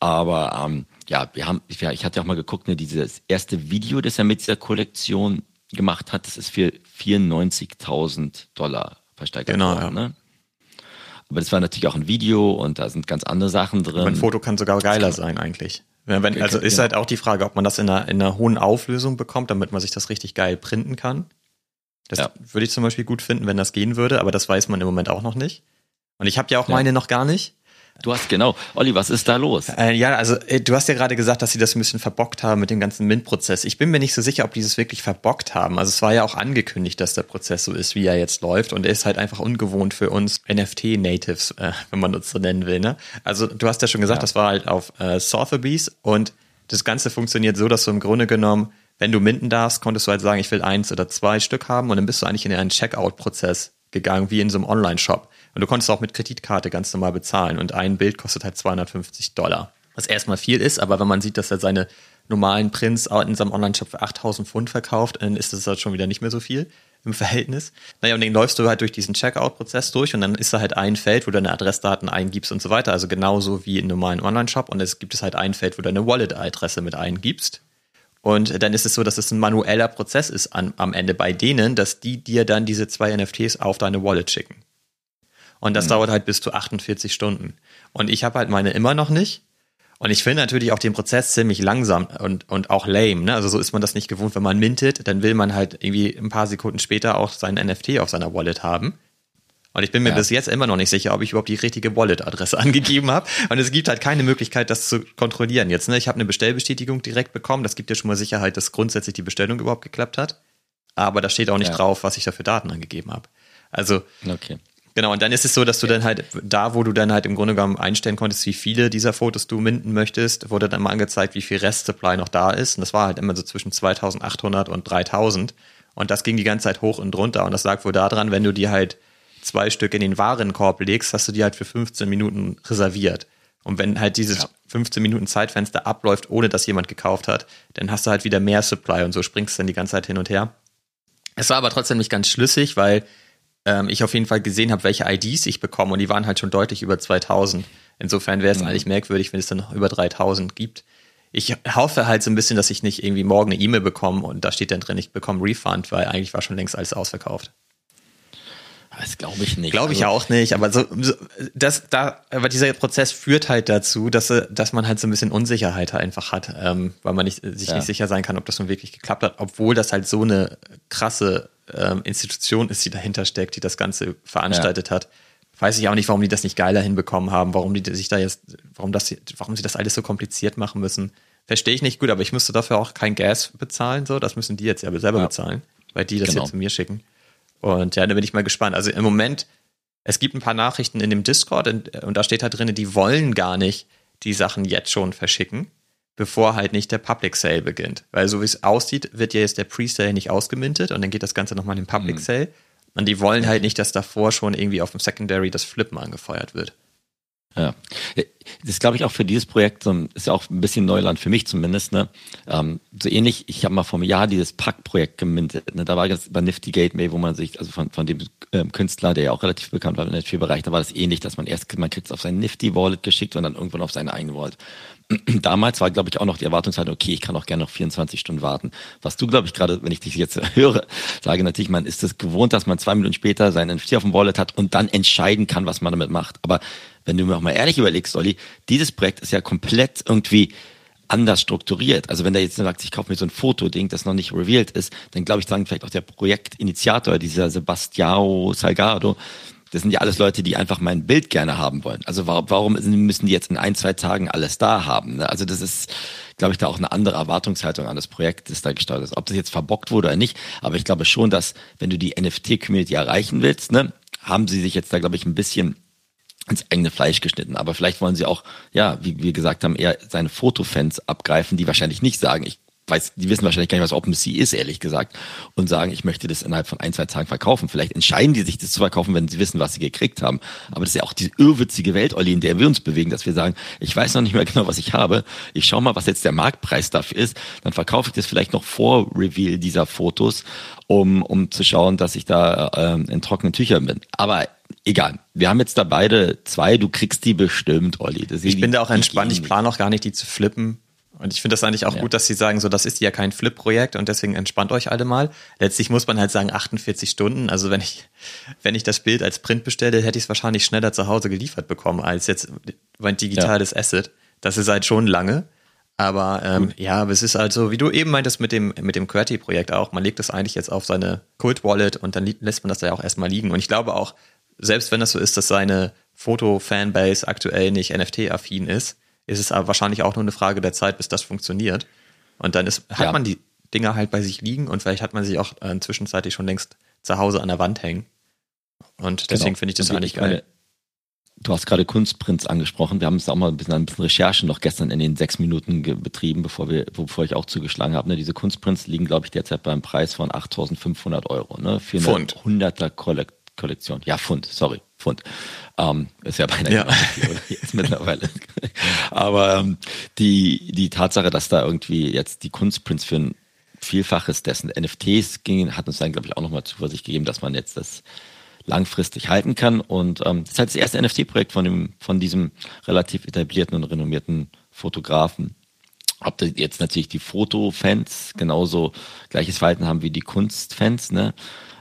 Aber ähm, ja, wir haben, ich, ich hatte auch mal geguckt, ne, dieses erste Video, das er mit dieser Kollektion gemacht hat, das ist für 94.000 Dollar versteigert genau, worden. Ja. Ne? Aber das war natürlich auch ein Video und da sind ganz andere Sachen drin. Aber ein Foto kann sogar geiler sein eigentlich. Wenn, also ist halt auch die Frage, ob man das in einer, in einer hohen Auflösung bekommt, damit man sich das richtig geil printen kann. Das ja. würde ich zum Beispiel gut finden, wenn das gehen würde, aber das weiß man im Moment auch noch nicht. Und ich habe ja auch ja. meine noch gar nicht. Du hast genau. Olli, was ist da los? Äh, ja, also äh, du hast ja gerade gesagt, dass sie das ein bisschen verbockt haben mit dem ganzen MINT-Prozess. Ich bin mir nicht so sicher, ob die das wirklich verbockt haben. Also es war ja auch angekündigt, dass der Prozess so ist, wie er jetzt läuft. Und er ist halt einfach ungewohnt für uns NFT-Natives, äh, wenn man uns so nennen will. Ne? Also du hast ja schon gesagt, ja. das war halt auf äh, Sotheby's und das Ganze funktioniert so, dass du im Grunde genommen, wenn du minden darfst, konntest du halt sagen, ich will eins oder zwei Stück haben und dann bist du eigentlich in einen Checkout-Prozess gegangen, wie in so einem Online-Shop. Und du konntest auch mit Kreditkarte ganz normal bezahlen. Und ein Bild kostet halt 250 Dollar. Was erstmal viel ist, aber wenn man sieht, dass er seine normalen Prints in seinem Online-Shop für 8000 Pfund verkauft, dann ist das halt schon wieder nicht mehr so viel. im Verhältnis. Naja, und den läufst du halt durch diesen Checkout-Prozess durch und dann ist da halt ein Feld, wo du deine Adressdaten eingibst und so weiter. Also genauso wie in normalen Online-Shop. Und es gibt es halt ein Feld, wo du deine Wallet-Adresse mit eingibst. Und dann ist es so, dass es ein manueller Prozess ist am Ende bei denen, dass die dir dann diese zwei NFTs auf deine Wallet schicken. Und das mhm. dauert halt bis zu 48 Stunden. Und ich habe halt meine immer noch nicht. Und ich finde natürlich auch den Prozess ziemlich langsam und, und auch lame. Ne? Also so ist man das nicht gewohnt, wenn man mintet, dann will man halt irgendwie ein paar Sekunden später auch seinen NFT auf seiner Wallet haben. Und ich bin mir ja. bis jetzt immer noch nicht sicher, ob ich überhaupt die richtige Wallet-Adresse angegeben habe. Und es gibt halt keine Möglichkeit, das zu kontrollieren jetzt. Ne? Ich habe eine Bestellbestätigung direkt bekommen. Das gibt ja schon mal Sicherheit, dass grundsätzlich die Bestellung überhaupt geklappt hat. Aber da steht auch nicht ja. drauf, was ich da für Daten angegeben habe. Also okay. Genau, und dann ist es so, dass du dann halt da, wo du dann halt im Grunde genommen einstellen konntest, wie viele dieser Fotos du minden möchtest, wurde dann mal angezeigt, wie viel Restsupply noch da ist. Und das war halt immer so zwischen 2800 und 3000. Und das ging die ganze Zeit hoch und runter. Und das lag wohl daran, wenn du dir halt zwei Stück in den Warenkorb legst, hast du die halt für 15 Minuten reserviert. Und wenn halt dieses ja. 15 Minuten Zeitfenster abläuft, ohne dass jemand gekauft hat, dann hast du halt wieder mehr Supply und so springst du dann die ganze Zeit hin und her. Es war aber trotzdem nicht ganz schlüssig, weil ähm, ich auf jeden Fall gesehen habe, welche IDs ich bekomme und die waren halt schon deutlich über 2000. Insofern wäre es mhm. eigentlich merkwürdig, wenn es dann noch über 3000 gibt. Ich hoffe halt so ein bisschen, dass ich nicht irgendwie morgen eine E-Mail bekomme und da steht dann drin, ich bekomme Refund, weil eigentlich war schon längst alles ausverkauft. Das glaube ich nicht. Glaube ich also, auch nicht, aber so, so, das, da, aber dieser Prozess führt halt dazu, dass, dass man halt so ein bisschen Unsicherheit einfach hat, ähm, weil man nicht, sich ja. nicht sicher sein kann, ob das nun wirklich geklappt hat, obwohl das halt so eine krasse ähm, Institution ist, die dahinter steckt, die das Ganze veranstaltet ja. hat. Weiß ich auch nicht, warum die das nicht geiler hinbekommen haben, warum die sich da jetzt, warum das, warum sie das alles so kompliziert machen müssen. Verstehe ich nicht gut, aber ich müsste dafür auch kein Gas bezahlen, so. Das müssen die jetzt ja selber ja. bezahlen, weil die das genau. jetzt zu mir schicken. Und ja, da bin ich mal gespannt. Also im Moment, es gibt ein paar Nachrichten in dem Discord und, und da steht halt drin, die wollen gar nicht die Sachen jetzt schon verschicken bevor halt nicht der Public Sale beginnt. Weil so wie es aussieht, wird ja jetzt der Pre-Sale nicht ausgemintet und dann geht das Ganze nochmal in den Public mhm. Sale. Und die wollen halt nicht, dass davor schon irgendwie auf dem Secondary das Flippen angefeuert wird. Ja, das ist, glaube ich, auch für dieses Projekt so, ist ja auch ein bisschen Neuland für mich zumindest. Ne? Ähm, so ähnlich, ich habe mal vor einem Jahr dieses Pack-Projekt gemintet. Ne? Da war das bei Nifty Gateway, wo man sich, also von, von dem ähm, Künstler, der ja auch relativ bekannt war im Netflix-Bereich, da war das ähnlich, dass man erst, man kriegt es auf sein Nifty-Wallet geschickt und dann irgendwann auf seine eigene Wallet. damals war, glaube ich, auch noch die Erwartungshaltung, okay, ich kann auch gerne noch 24 Stunden warten. Was du, glaube ich, gerade, wenn ich dich jetzt höre, sage natürlich, man ist es gewohnt, dass man zwei Minuten später seinen NFT auf dem Wallet hat und dann entscheiden kann, was man damit macht. Aber wenn du mir auch mal ehrlich überlegst, Olli, dieses Projekt ist ja komplett irgendwie anders strukturiert. Also wenn der jetzt sagt, ich kaufe mir so ein Fotoding, das noch nicht revealed ist, dann glaube ich, sagen vielleicht auch der Projektinitiator, dieser Sebastiao Salgado, das sind ja alles Leute, die einfach mein Bild gerne haben wollen. Also warum, warum müssen die jetzt in ein, zwei Tagen alles da haben? Ne? Also das ist, glaube ich, da auch eine andere Erwartungshaltung an das Projekt, das da gestartet ist. Ob das jetzt verbockt wurde oder nicht, aber ich glaube schon, dass wenn du die NFT-Community erreichen willst, ne, haben sie sich jetzt da, glaube ich, ein bisschen ins eigene Fleisch geschnitten. Aber vielleicht wollen sie auch, ja, wie wir gesagt haben, eher seine Fotofans abgreifen, die wahrscheinlich nicht sagen, ich weiß, die wissen wahrscheinlich gar nicht, was OpenSea ist, ehrlich gesagt, und sagen, ich möchte das innerhalb von ein, zwei Tagen verkaufen. Vielleicht entscheiden die sich, das zu verkaufen, wenn sie wissen, was sie gekriegt haben. Aber das ist ja auch diese irrwitzige Welt, Olli, in der wir uns bewegen, dass wir sagen, ich weiß noch nicht mehr genau, was ich habe. Ich schau mal, was jetzt der Marktpreis dafür ist. Dann verkaufe ich das vielleicht noch vor Reveal dieser Fotos, um, um zu schauen, dass ich da ähm, in trockenen Tüchern bin. Aber egal. Wir haben jetzt da beide zwei. Du kriegst die bestimmt, Olli. ich bin da auch entspannt. Ich plane auch gar nicht, die zu flippen. Und ich finde das eigentlich auch ja. gut, dass sie sagen, so, das ist ja kein Flip-Projekt und deswegen entspannt euch alle mal. Letztlich muss man halt sagen, 48 Stunden. Also wenn ich, wenn ich das Bild als Print bestelle, hätte ich es wahrscheinlich schneller zu Hause geliefert bekommen als jetzt mein digitales ja. Asset. Das ist halt schon lange. Aber ähm, ja, aber es ist halt so, wie du eben meintest mit dem, mit dem QWERTY-Projekt auch, man legt das eigentlich jetzt auf seine Kult-Wallet und dann lässt man das da ja auch erstmal liegen. Und ich glaube auch, selbst wenn das so ist, dass seine Foto-Fanbase aktuell nicht NFT-affin ist, ist es aber wahrscheinlich auch nur eine Frage der Zeit, bis das funktioniert. Und dann ist, hat ja. man die Dinger halt bei sich liegen und vielleicht hat man sich auch äh, zwischenzeitlich schon längst zu Hause an der Wand hängen. Und deswegen genau. finde ich das und eigentlich geil. Meine, du hast gerade Kunstprints angesprochen. Wir haben es auch mal ein bisschen, ein bisschen Recherchen noch gestern in den sechs Minuten betrieben, bevor wir, bevor ich auch zugeschlagen habe. Ne, diese Kunstprints liegen, glaube ich, derzeit beim Preis von 8.500 Euro. Ne, für eine Pfund. 100er Kollektion. Ja, Pfund, sorry, Pfund. Ähm, ist ja beinahe ja. jetzt mittlerweile. Aber ähm, die, die Tatsache, dass da irgendwie jetzt die Kunstprints für ein Vielfaches dessen. NFTs ging, hat uns dann, glaube ich, auch nochmal Zuversicht gegeben, dass man jetzt das langfristig halten kann. Und ähm, das ist halt das erste NFT-Projekt von, dem, von diesem relativ etablierten und renommierten Fotografen. Ob das jetzt natürlich die Fotofans genauso gleiches Verhalten haben wie die Kunstfans, ne?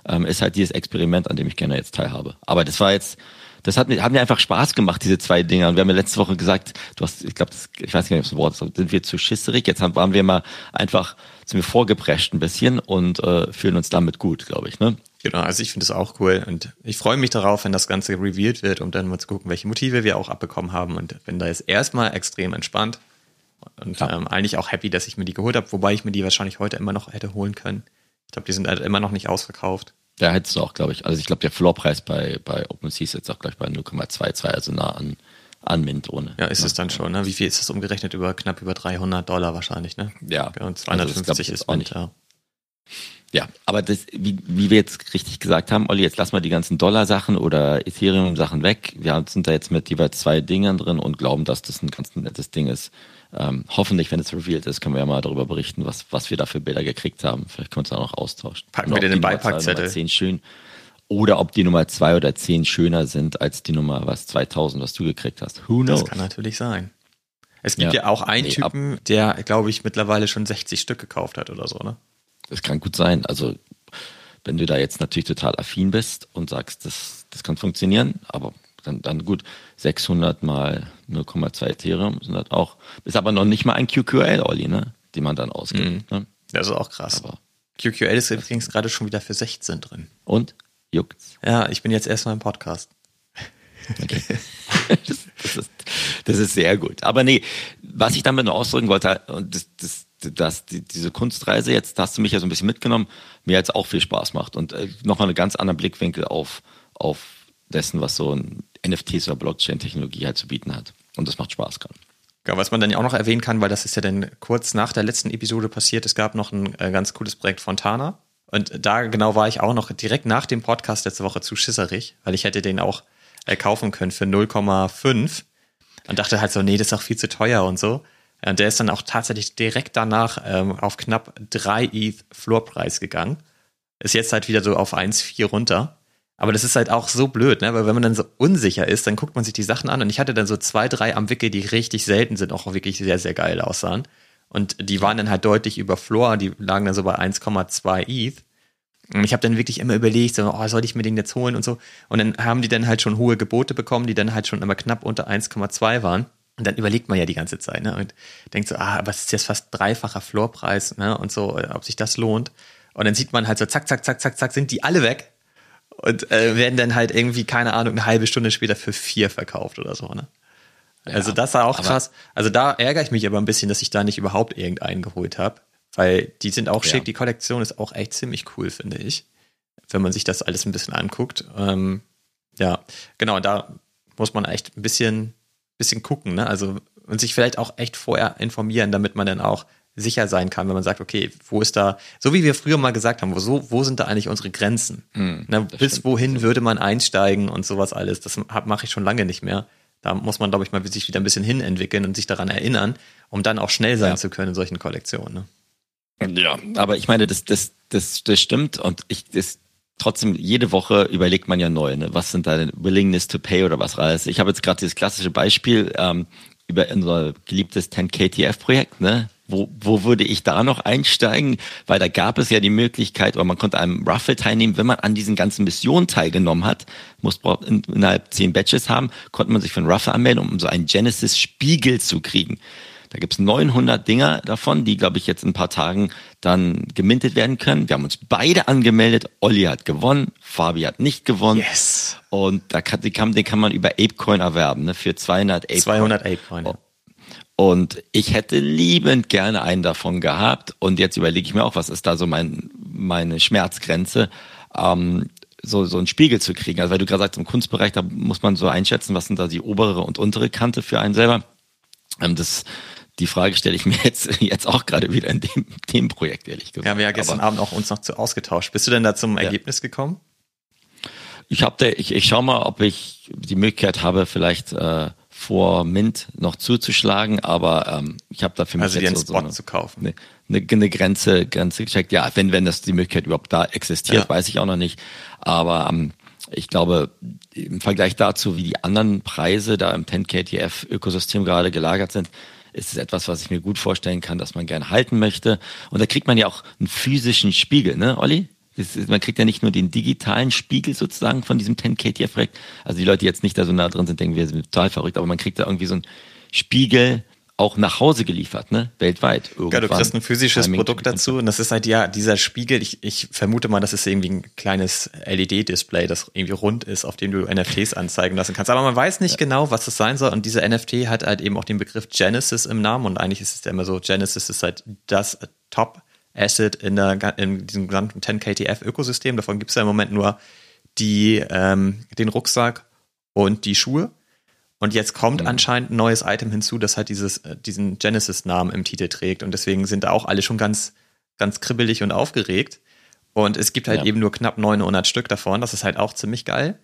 Ähm, ist halt dieses Experiment, an dem ich gerne jetzt teilhabe. Aber das war jetzt, das hat mir, hat mir einfach Spaß gemacht, diese zwei Dinger. Und wir haben ja letzte Woche gesagt, du hast, ich glaube, ich weiß nicht, ob das Wort ist, sind wir zu schisserig. Jetzt haben, waren wir mal einfach, sind wir vorgeprescht ein bisschen und äh, fühlen uns damit gut, glaube ich. Ne? Genau, also ich finde es auch cool und ich freue mich darauf, wenn das Ganze revealed wird, um dann mal zu gucken, welche Motive wir auch abbekommen haben und bin da jetzt erstmal extrem entspannt und ja. ähm, eigentlich auch happy, dass ich mir die geholt habe, wobei ich mir die wahrscheinlich heute immer noch hätte holen können. Ich glaube, die sind halt immer noch nicht ausverkauft. Ja, hättest du auch, glaube ich. Also ich glaube, der Floorpreis bei, bei OpenSea ist jetzt auch gleich bei 0,22, also nah an, an Mint ohne. Ja, ist es dann schon, ne? Wie viel ist das umgerechnet? Über knapp über 300 Dollar wahrscheinlich, ne? Ja. Und 250 also ist Mint, ja. Ja, aber das, wie, wie wir jetzt richtig gesagt haben, Olli, jetzt lass mal die ganzen Dollar-Sachen oder Ethereum-Sachen weg. Wir sind da jetzt mit jeweils zwei Dingern drin und glauben, dass das ein ganz nettes Ding ist. Ähm, hoffentlich, wenn es revealed ist, können wir ja mal darüber berichten, was, was wir da für Bilder gekriegt haben. Vielleicht können wir uns da noch austauschen. Packen wir den Beipackzettel. Zehn schön. Oder ob die Nummer zwei oder zehn schöner sind als die Nummer was 2000, was du gekriegt hast. Who knows? Das kann natürlich sein. Es gibt ja, ja auch einen nee, Typen, der, glaube ich, mittlerweile schon 60 Stück gekauft hat oder so, ne? Das kann gut sein. Also wenn du da jetzt natürlich total affin bist und sagst, das, das kann funktionieren, aber dann, dann gut, 600 mal 0,2 Ethereum sind das auch, ist aber noch nicht mal ein QQL, Olli, ne? Die man dann ausgibt. Mhm. Ne? Das ist auch krass. Aber QQL ist übrigens gerade schon wieder für 16 drin. Und? Juckt's? Ja, ich bin jetzt erstmal im Podcast. Okay. das, das, ist, das ist sehr gut. Aber nee, was ich damit nur ausdrücken wollte, und das, das dass die, diese Kunstreise jetzt, da hast du mich ja so ein bisschen mitgenommen, mir jetzt auch viel Spaß macht und äh, nochmal einen ganz anderen Blickwinkel auf, auf dessen, was so ein NFTs oder Blockchain-Technologie halt zu bieten hat. Und das macht Spaß gerade. Ja, was man dann auch noch erwähnen kann, weil das ist ja dann kurz nach der letzten Episode passiert, es gab noch ein äh, ganz cooles Projekt Fontana. Und da genau war ich auch noch direkt nach dem Podcast letzte Woche zu schisserig, weil ich hätte den auch äh, kaufen können für 0,5 und dachte halt so, nee, das ist auch viel zu teuer und so. Und der ist dann auch tatsächlich direkt danach ähm, auf knapp 3 ETH Floorpreis gegangen. Ist jetzt halt wieder so auf 1,4 runter. Aber das ist halt auch so blöd, ne? Weil wenn man dann so unsicher ist, dann guckt man sich die Sachen an und ich hatte dann so zwei, drei am Wickel, die richtig selten sind, auch wirklich sehr, sehr geil aussahen. Und die waren dann halt deutlich über Floor, die lagen dann so bei 1,2 ETH. Und ich habe dann wirklich immer überlegt, so, oh, soll ich mir den jetzt holen und so. Und dann haben die dann halt schon hohe Gebote bekommen, die dann halt schon immer knapp unter 1,2 waren. Und dann überlegt man ja die ganze Zeit, ne? Und denkt so, ah, was ist jetzt fast dreifacher Floorpreis, ne? Und so, ob sich das lohnt. Und dann sieht man halt so, zack, zack, zack, zack, zack, sind die alle weg und äh, werden dann halt irgendwie, keine Ahnung, eine halbe Stunde später für vier verkauft oder so, ne? Ja, also das war auch krass. Also da ärgere ich mich aber ein bisschen, dass ich da nicht überhaupt irgendeinen geholt habe. Weil die sind auch schick, ja. die Kollektion ist auch echt ziemlich cool, finde ich. Wenn man sich das alles ein bisschen anguckt. Ähm, ja, genau, da muss man echt ein bisschen, bisschen gucken, ne? Also und sich vielleicht auch echt vorher informieren, damit man dann auch sicher sein kann, wenn man sagt, okay, wo ist da, so wie wir früher mal gesagt haben, wo, so, wo sind da eigentlich unsere Grenzen? Mm, Na, bis stimmt. wohin würde man einsteigen und sowas alles? Das mache ich schon lange nicht mehr. Da muss man, glaube ich, mal sich wieder ein bisschen hinentwickeln und sich daran erinnern, um dann auch schnell sein ja. zu können in solchen Kollektionen. Ne? Ja, aber ich meine, das, das, das, das stimmt und ich, das, trotzdem jede Woche überlegt man ja neu, ne? was sind deine Willingness to Pay oder was alles. Ich habe jetzt gerade dieses klassische Beispiel ähm, über unser geliebtes 10KTF-Projekt, ne? Wo, wo würde ich da noch einsteigen? Weil da gab es ja die Möglichkeit, oder man konnte einem Ruffle teilnehmen, wenn man an diesen ganzen Missionen teilgenommen hat, muss in, innerhalb zehn Batches haben, konnte man sich für einen Ruffle anmelden, um so einen Genesis-Spiegel zu kriegen. Da gibt's 900 Dinger davon, die, glaube ich, jetzt in ein paar Tagen dann gemintet werden können. Wir haben uns beide angemeldet. Olli hat gewonnen, Fabi hat nicht gewonnen. Yes. Und da kann, den, kann, den kann man über Apecoin erwerben, ne, für 200 Apecoin. 200 Apecoin. Und ich hätte liebend gerne einen davon gehabt. Und jetzt überlege ich mir auch, was ist da so mein, meine Schmerzgrenze, ähm, so, so einen Spiegel zu kriegen. Also weil du gerade sagst, im Kunstbereich, da muss man so einschätzen, was sind da die obere und untere Kante für einen selber. Ähm, das, die Frage stelle ich mir jetzt, jetzt auch gerade wieder in dem Themenprojekt, ehrlich gesagt. Ja, wir haben ja gestern Aber, Abend auch uns noch zu ausgetauscht. Bist du denn da zum ja. Ergebnis gekommen? Ich habe ich, ich schau mal, ob ich die Möglichkeit habe, vielleicht äh, vor Mint noch zuzuschlagen, aber ähm, ich habe da für mich also jetzt so, so eine, zu kaufen. Eine, eine, Grenze, Grenze gecheckt. Ja, wenn, wenn das die Möglichkeit überhaupt da existiert, ja. weiß ich auch noch nicht. Aber ähm, ich glaube, im Vergleich dazu, wie die anderen Preise da im 10KTF-Ökosystem gerade gelagert sind, ist es etwas, was ich mir gut vorstellen kann, dass man gerne halten möchte. Und da kriegt man ja auch einen physischen Spiegel, ne, Olli? Ist, man kriegt ja nicht nur den digitalen Spiegel sozusagen von diesem 10KTF-Projekt. Also die Leute, die jetzt nicht da so nah drin sind, denken, wir sind total verrückt, aber man kriegt da irgendwie so einen Spiegel auch nach Hause geliefert, ne? Weltweit. Irgendwann. Ja, du kriegst ein physisches Timing Produkt dazu und das ist halt ja dieser Spiegel. Ich, ich vermute mal, das ist irgendwie ein kleines LED-Display, das irgendwie rund ist, auf dem du NFTs anzeigen lassen kannst. Aber man weiß nicht ja. genau, was das sein soll. Und dieser NFT hat halt eben auch den Begriff Genesis im Namen und eigentlich ist es ja immer so, Genesis ist halt das Top Asset in, der, in diesem gesamten 10KTF-Ökosystem. Davon gibt es ja im Moment nur die, ähm, den Rucksack und die Schuhe. Und jetzt kommt mhm. anscheinend ein neues Item hinzu, das halt dieses, äh, diesen Genesis-Namen im Titel trägt. Und deswegen sind da auch alle schon ganz, ganz kribbelig und aufgeregt. Und es gibt halt ja. eben nur knapp 900 Stück davon. Das ist halt auch ziemlich geil.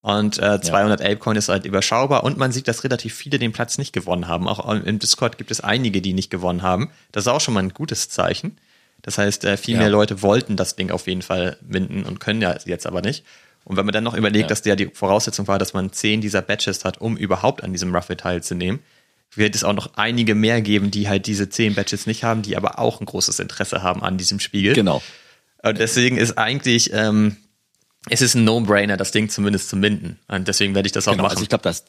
Und äh, 200 ja. Apecoin ist halt überschaubar. Und man sieht, dass relativ viele den Platz nicht gewonnen haben. Auch im Discord gibt es einige, die nicht gewonnen haben. Das ist auch schon mal ein gutes Zeichen. Das heißt, äh, viel ja. mehr Leute wollten das Ding auf jeden Fall minden und können ja jetzt aber nicht. Und wenn man dann noch überlegt, ja. dass der die Voraussetzung war, dass man zehn dieser Badges hat, um überhaupt an diesem Ruffle teilzunehmen, wird es auch noch einige mehr geben, die halt diese zehn Badges nicht haben, die aber auch ein großes Interesse haben an diesem Spiegel. Genau. Und deswegen ist eigentlich, ähm, es ist ein No-Brainer, das Ding zumindest zu minden. Und deswegen werde ich das auch genau, machen. Also ich glaube, das,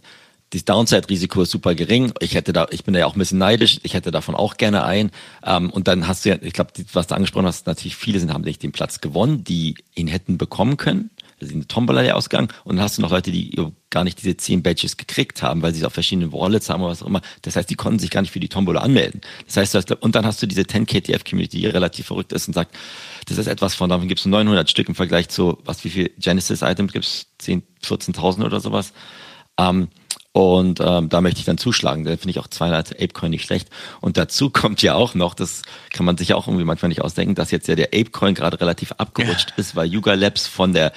das Downside-Risiko ist super gering. Ich hätte da, ich bin da ja auch ein bisschen neidisch. Ich hätte davon auch gerne ein. Ähm, und dann hast du ja, ich glaube, was du angesprochen hast, natürlich viele sind haben nicht den Platz gewonnen, die ihn hätten bekommen können sind eine Tombola der Ausgang und dann hast du noch Leute, die gar nicht diese zehn Badges gekriegt haben, weil sie es auf verschiedenen Wallets haben oder was auch immer. Das heißt, die konnten sich gar nicht für die Tombola anmelden. Das heißt, hast, und dann hast du diese 10KTF-Community, die relativ verrückt ist und sagt, das ist etwas von, davon gibt es 900 Stück im Vergleich zu, was, wie viel Genesis-Items gibt es? 10, 14.000 oder sowas. Ähm, und ähm, da möchte ich dann zuschlagen. Da finde ich auch 200 Apecoin nicht schlecht. Und dazu kommt ja auch noch, das kann man sich auch irgendwie manchmal nicht ausdenken, dass jetzt ja der Apecoin gerade relativ abgerutscht ja. ist, weil Yuga Labs von der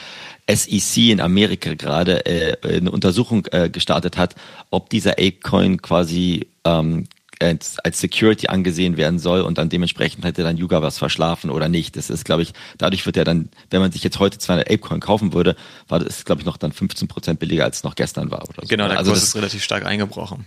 SEC in Amerika gerade äh, eine Untersuchung äh, gestartet hat, ob dieser Apecoin quasi ähm, als, als Security angesehen werden soll und dann dementsprechend hätte dann Yuga was verschlafen oder nicht. Das ist, glaube ich, dadurch wird ja dann, wenn man sich jetzt heute 200 Apecoin kaufen würde, war das, glaube ich, noch dann 15 Prozent billiger als es noch gestern war oder so. Genau, der also Kurs ist relativ stark eingebrochen.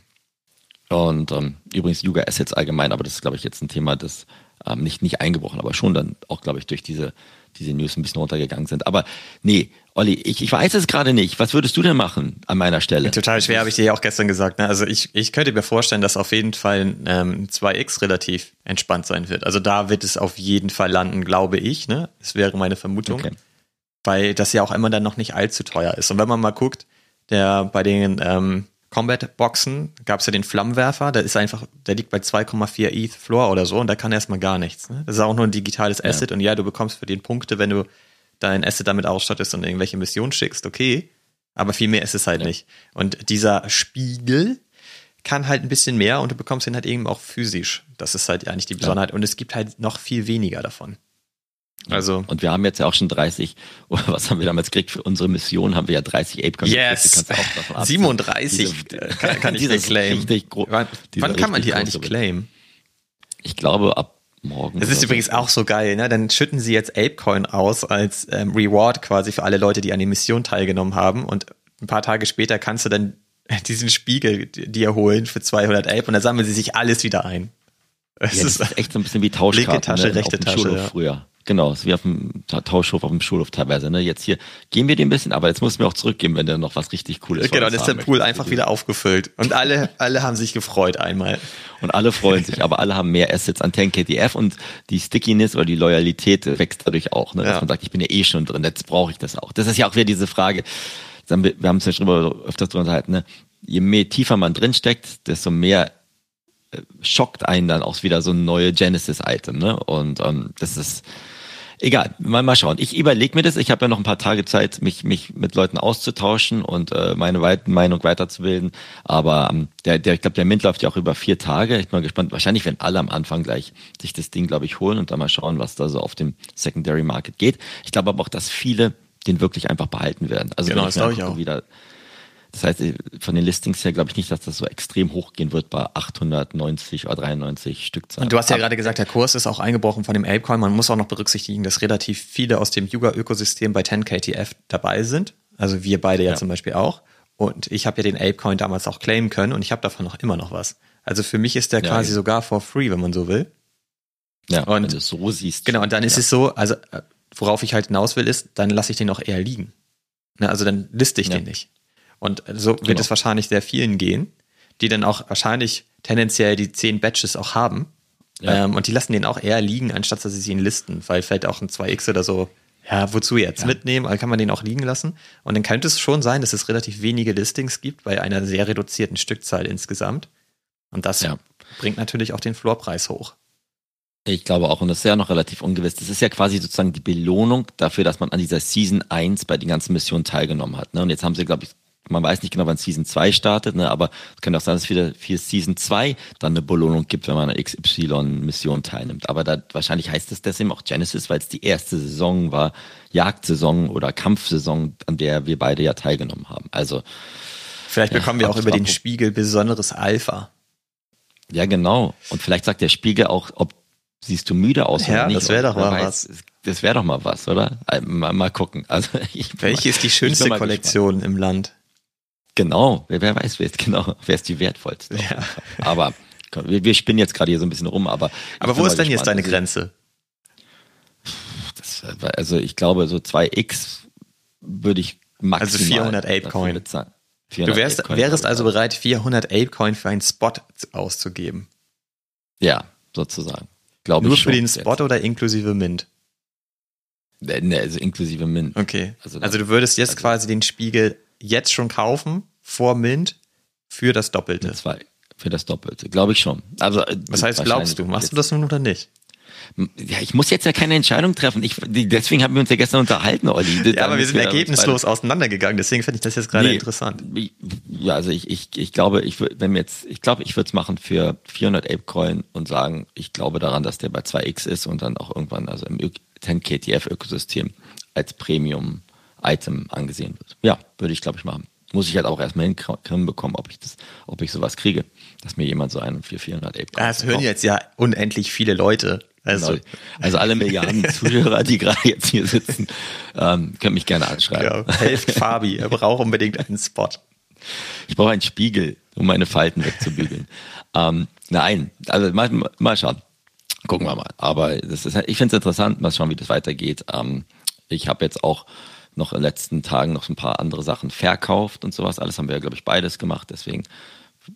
Und ähm, übrigens Yuga Assets allgemein, aber das ist, glaube ich, jetzt ein Thema, das ähm, nicht, nicht eingebrochen, aber schon dann auch, glaube ich, durch diese, diese News ein bisschen runtergegangen sind. Aber nee, Olli, ich, ich weiß es gerade nicht. Was würdest du denn machen an meiner Stelle? Total schwer, habe ich dir ja auch gestern gesagt. Ne? Also ich, ich könnte mir vorstellen, dass auf jeden Fall ähm, 2x relativ entspannt sein wird. Also da wird es auf jeden Fall landen, glaube ich. Ne? Das wäre meine Vermutung. Okay. Weil das ja auch immer dann noch nicht allzu teuer ist. Und wenn man mal guckt, der bei den ähm, Combat-Boxen gab es ja den Flammenwerfer, der ist einfach, der liegt bei 2,4 ETH Floor oder so und da kann erstmal gar nichts. Ne? Das ist auch nur ein digitales Asset ja. und ja, du bekommst für den Punkte, wenn du dein Asset damit ausstattest und irgendwelche Missionen schickst, okay. Aber viel mehr ist es halt ja. nicht. Und dieser Spiegel kann halt ein bisschen mehr und du bekommst ihn halt eben auch physisch. Das ist halt eigentlich die Besonderheit. Ja. Und es gibt halt noch viel weniger davon. Also. Und wir haben jetzt ja auch schon 30, oder was haben wir damals gekriegt für unsere Mission? Haben wir ja 30 Ape Yes! 37 diese, kann, kann ich claimen. Wann, wann kann man die eigentlich claimen? Ich glaube ab morgen. Das ist übrigens so. auch so geil, ne? Dann schütten sie jetzt Apecoin aus als ähm, Reward quasi für alle Leute, die an der Mission teilgenommen haben. Und ein paar Tage später kannst du dann diesen Spiegel dir holen für 200 Ape und dann sammeln sie sich alles wieder ein. Das, ja, das ist, echt so ein bisschen wie Tauschkarten. Linke Tasche, ne? rechte Tasche. Ja. früher. Genau, ist wie auf dem Tauschhof, auf dem Schulhof teilweise. Ne? Jetzt hier geben wir dir ein bisschen, aber jetzt musst du mir auch zurückgeben, wenn da noch was richtig Cooles ist. Genau, dann ist der Pool einfach wieder aufgefüllt. Und alle, alle haben sich gefreut einmal. Und alle freuen sich, aber alle haben mehr Assets an 10KTF und die Stickiness oder die Loyalität wächst dadurch auch. Ne? Dass ja. man sagt, ich bin ja eh schon drin, jetzt brauche ich das auch. Das ist ja auch wieder diese Frage, wir haben es ja schon öfters drüber unterhalten, ne? je mehr tiefer man drinsteckt, desto mehr schockt einen dann auch wieder so ein neue Genesis-Item. Ne? Und ähm, das ist Egal, mal, mal schauen. Ich überlege mir das. Ich habe ja noch ein paar Tage Zeit, mich, mich mit Leuten auszutauschen und äh, meine Weit Meinung weiterzubilden. Aber ähm, der, der, ich glaube, der Mint läuft ja auch über vier Tage. Ich bin mal gespannt. Wahrscheinlich werden alle am Anfang gleich sich das Ding, glaube ich, holen und dann mal schauen, was da so auf dem Secondary Market geht. Ich glaube aber auch, dass viele den wirklich einfach behalten werden. Also genau, das glaube ich auch. Wieder, Das heißt, von den Listings her glaube ich nicht, dass das so extrem hochgehen wird bei 890 oder 93 Stückzahlen. Und du hast ja gerade gesagt, der Kurs ist auch eingebrochen von dem Apecoin. Man muss auch noch berücksichtigen, dass relativ viele aus dem Yuga-Ökosystem bei 10KTF dabei sind. Also wir beide ja, ja. zum Beispiel auch. Und ich habe ja den Apecoin damals auch claimen können und ich habe davon noch immer noch was. Also für mich ist der ja, quasi ja. sogar for free, wenn man so will. Ja, und wenn du es so siehst. Genau, und dann ist es so, also äh, worauf ich halt hinaus will, ist, dann lasse ich den auch eher liegen. Ne, also dann liste ich den nicht. Und so wird genau. es wahrscheinlich sehr vielen gehen, die dann auch wahrscheinlich tendenziell die zehn Batches auch haben. Ja. Ähm, und die lassen den auch eher liegen, anstatt dass sie ihn listen, weil vielleicht auch ein 2X oder so, ja, wozu jetzt ja. mitnehmen, dann kann man den auch liegen lassen. Und dann könnte es schon sein, dass es relativ wenige Listings gibt bei einer sehr reduzierten Stückzahl insgesamt. Und das ja. bringt natürlich auch den Floorpreis hoch. Ich glaube auch, und das ist ja noch relativ ungewiss. Das ist ja quasi sozusagen die Belohnung dafür, dass man an dieser Season 1 bei den ganzen Missionen teilgenommen hat. Ne? Und jetzt haben sie, glaube ich, man weiß nicht genau, wann Season 2 startet, ne? aber es könnte auch sein, dass es wieder für Season 2 dann eine Belohnung gibt, wenn man an XY-Mission teilnimmt. Aber da, wahrscheinlich heißt es deswegen auch Genesis, weil es die erste Saison war, Jagdsaison oder Kampfsaison, an der wir beide ja teilgenommen haben. Also Vielleicht bekommen ja, wir auch über den Spiegel besonderes Alpha. Ja, genau. Und vielleicht sagt der Spiegel auch, ob siehst du müde aus ja, oder nicht. das wäre doch mal weiß, was. Das wäre doch mal was, oder? Mal, mal gucken. Also ich, Welche ist die schönste Kollektion gespannt. im Land? Genau, wer, weiß, wer ist genau, wer ist die wertvollste. Ja. Aber wir, wir spinnen jetzt gerade hier so ein bisschen rum, aber. Aber wo ist denn jetzt deine Grenze? Das, also ich glaube, so 2x würde ich maximal. Also 400 Apecoin. Du wärst, wärst also bereit, 400 Apecoin für einen Spot auszugeben. Ja, sozusagen. Glaube Nur für den Spot jetzt. oder inklusive Mint? Ne, also inklusive Mint. Okay. Also, also du würdest jetzt also quasi den Spiegel jetzt schon kaufen, vor Mint, für das Doppelte. Zwei, für das Doppelte, glaube ich schon. Also, äh, Was heißt, glaubst du? Machst du das nun oder nicht? Ja, ich muss jetzt ja keine Entscheidung treffen. Ich, deswegen haben wir uns ja gestern unterhalten, Olli. Ja, aber wir sind ergebnislos auseinandergegangen. Deswegen finde ich das jetzt gerade nee, interessant. Ja, also ich, ich, ich glaube, ich würde, wenn wir jetzt, ich glaube, ich würde es machen für 400 Apecoin und sagen, ich glaube daran, dass der bei 2x ist und dann auch irgendwann, also im 10KTF-Ökosystem als Premium-Item angesehen wird. Ja, würde ich, glaube ich, machen. Muss ich halt auch erstmal hinbekommen, ob ich das, ob ich sowas kriege, dass mir jemand so einen für 400 Apecoin. Das hören jetzt ja unendlich viele Leute. Also, genau. also alle Milliarden Zuhörer, die gerade jetzt hier sitzen, ähm, können mich gerne anschreiben. Ja, helft Fabi, er braucht unbedingt einen Spot. Ich brauche einen Spiegel, um meine Falten wegzubügeln. ähm, nein, also mal, mal schauen. Gucken wir mal. Aber das ist, ich finde es interessant, mal schauen, wie das weitergeht. Ähm, ich habe jetzt auch noch in den letzten Tagen noch ein paar andere Sachen verkauft und sowas. Alles haben wir ja, glaube ich, beides gemacht. Deswegen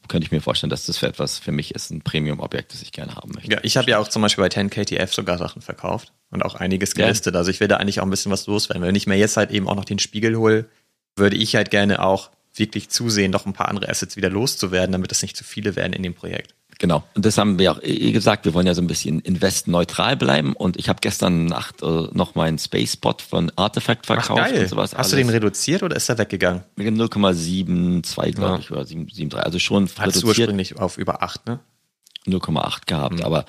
könnte ich mir vorstellen, dass das für etwas für mich ist, ein Premium-Objekt, das ich gerne haben möchte. Ja, ich habe ja auch zum Beispiel bei 10KTF sogar Sachen verkauft und auch einiges gelistet. Ja. Also ich will da eigentlich auch ein bisschen was loswerden. Wenn ich mir jetzt halt eben auch noch den Spiegel hole, würde ich halt gerne auch wirklich zusehen, noch ein paar andere Assets wieder loszuwerden, damit es nicht zu viele werden in dem Projekt. Genau. Und das haben wir auch eh gesagt. Wir wollen ja so ein bisschen investneutral bleiben. Und ich habe gestern Nacht äh, noch meinen Space Spot von Artifact verkauft Ach, geil. und sowas. Hast alles. du den reduziert oder ist er weggegangen? 0,72 glaube ja. ich oder 7,3. Also schon Hattest reduziert. ursprünglich auf über 8, ne? 0,8 gehabt. Mhm. Aber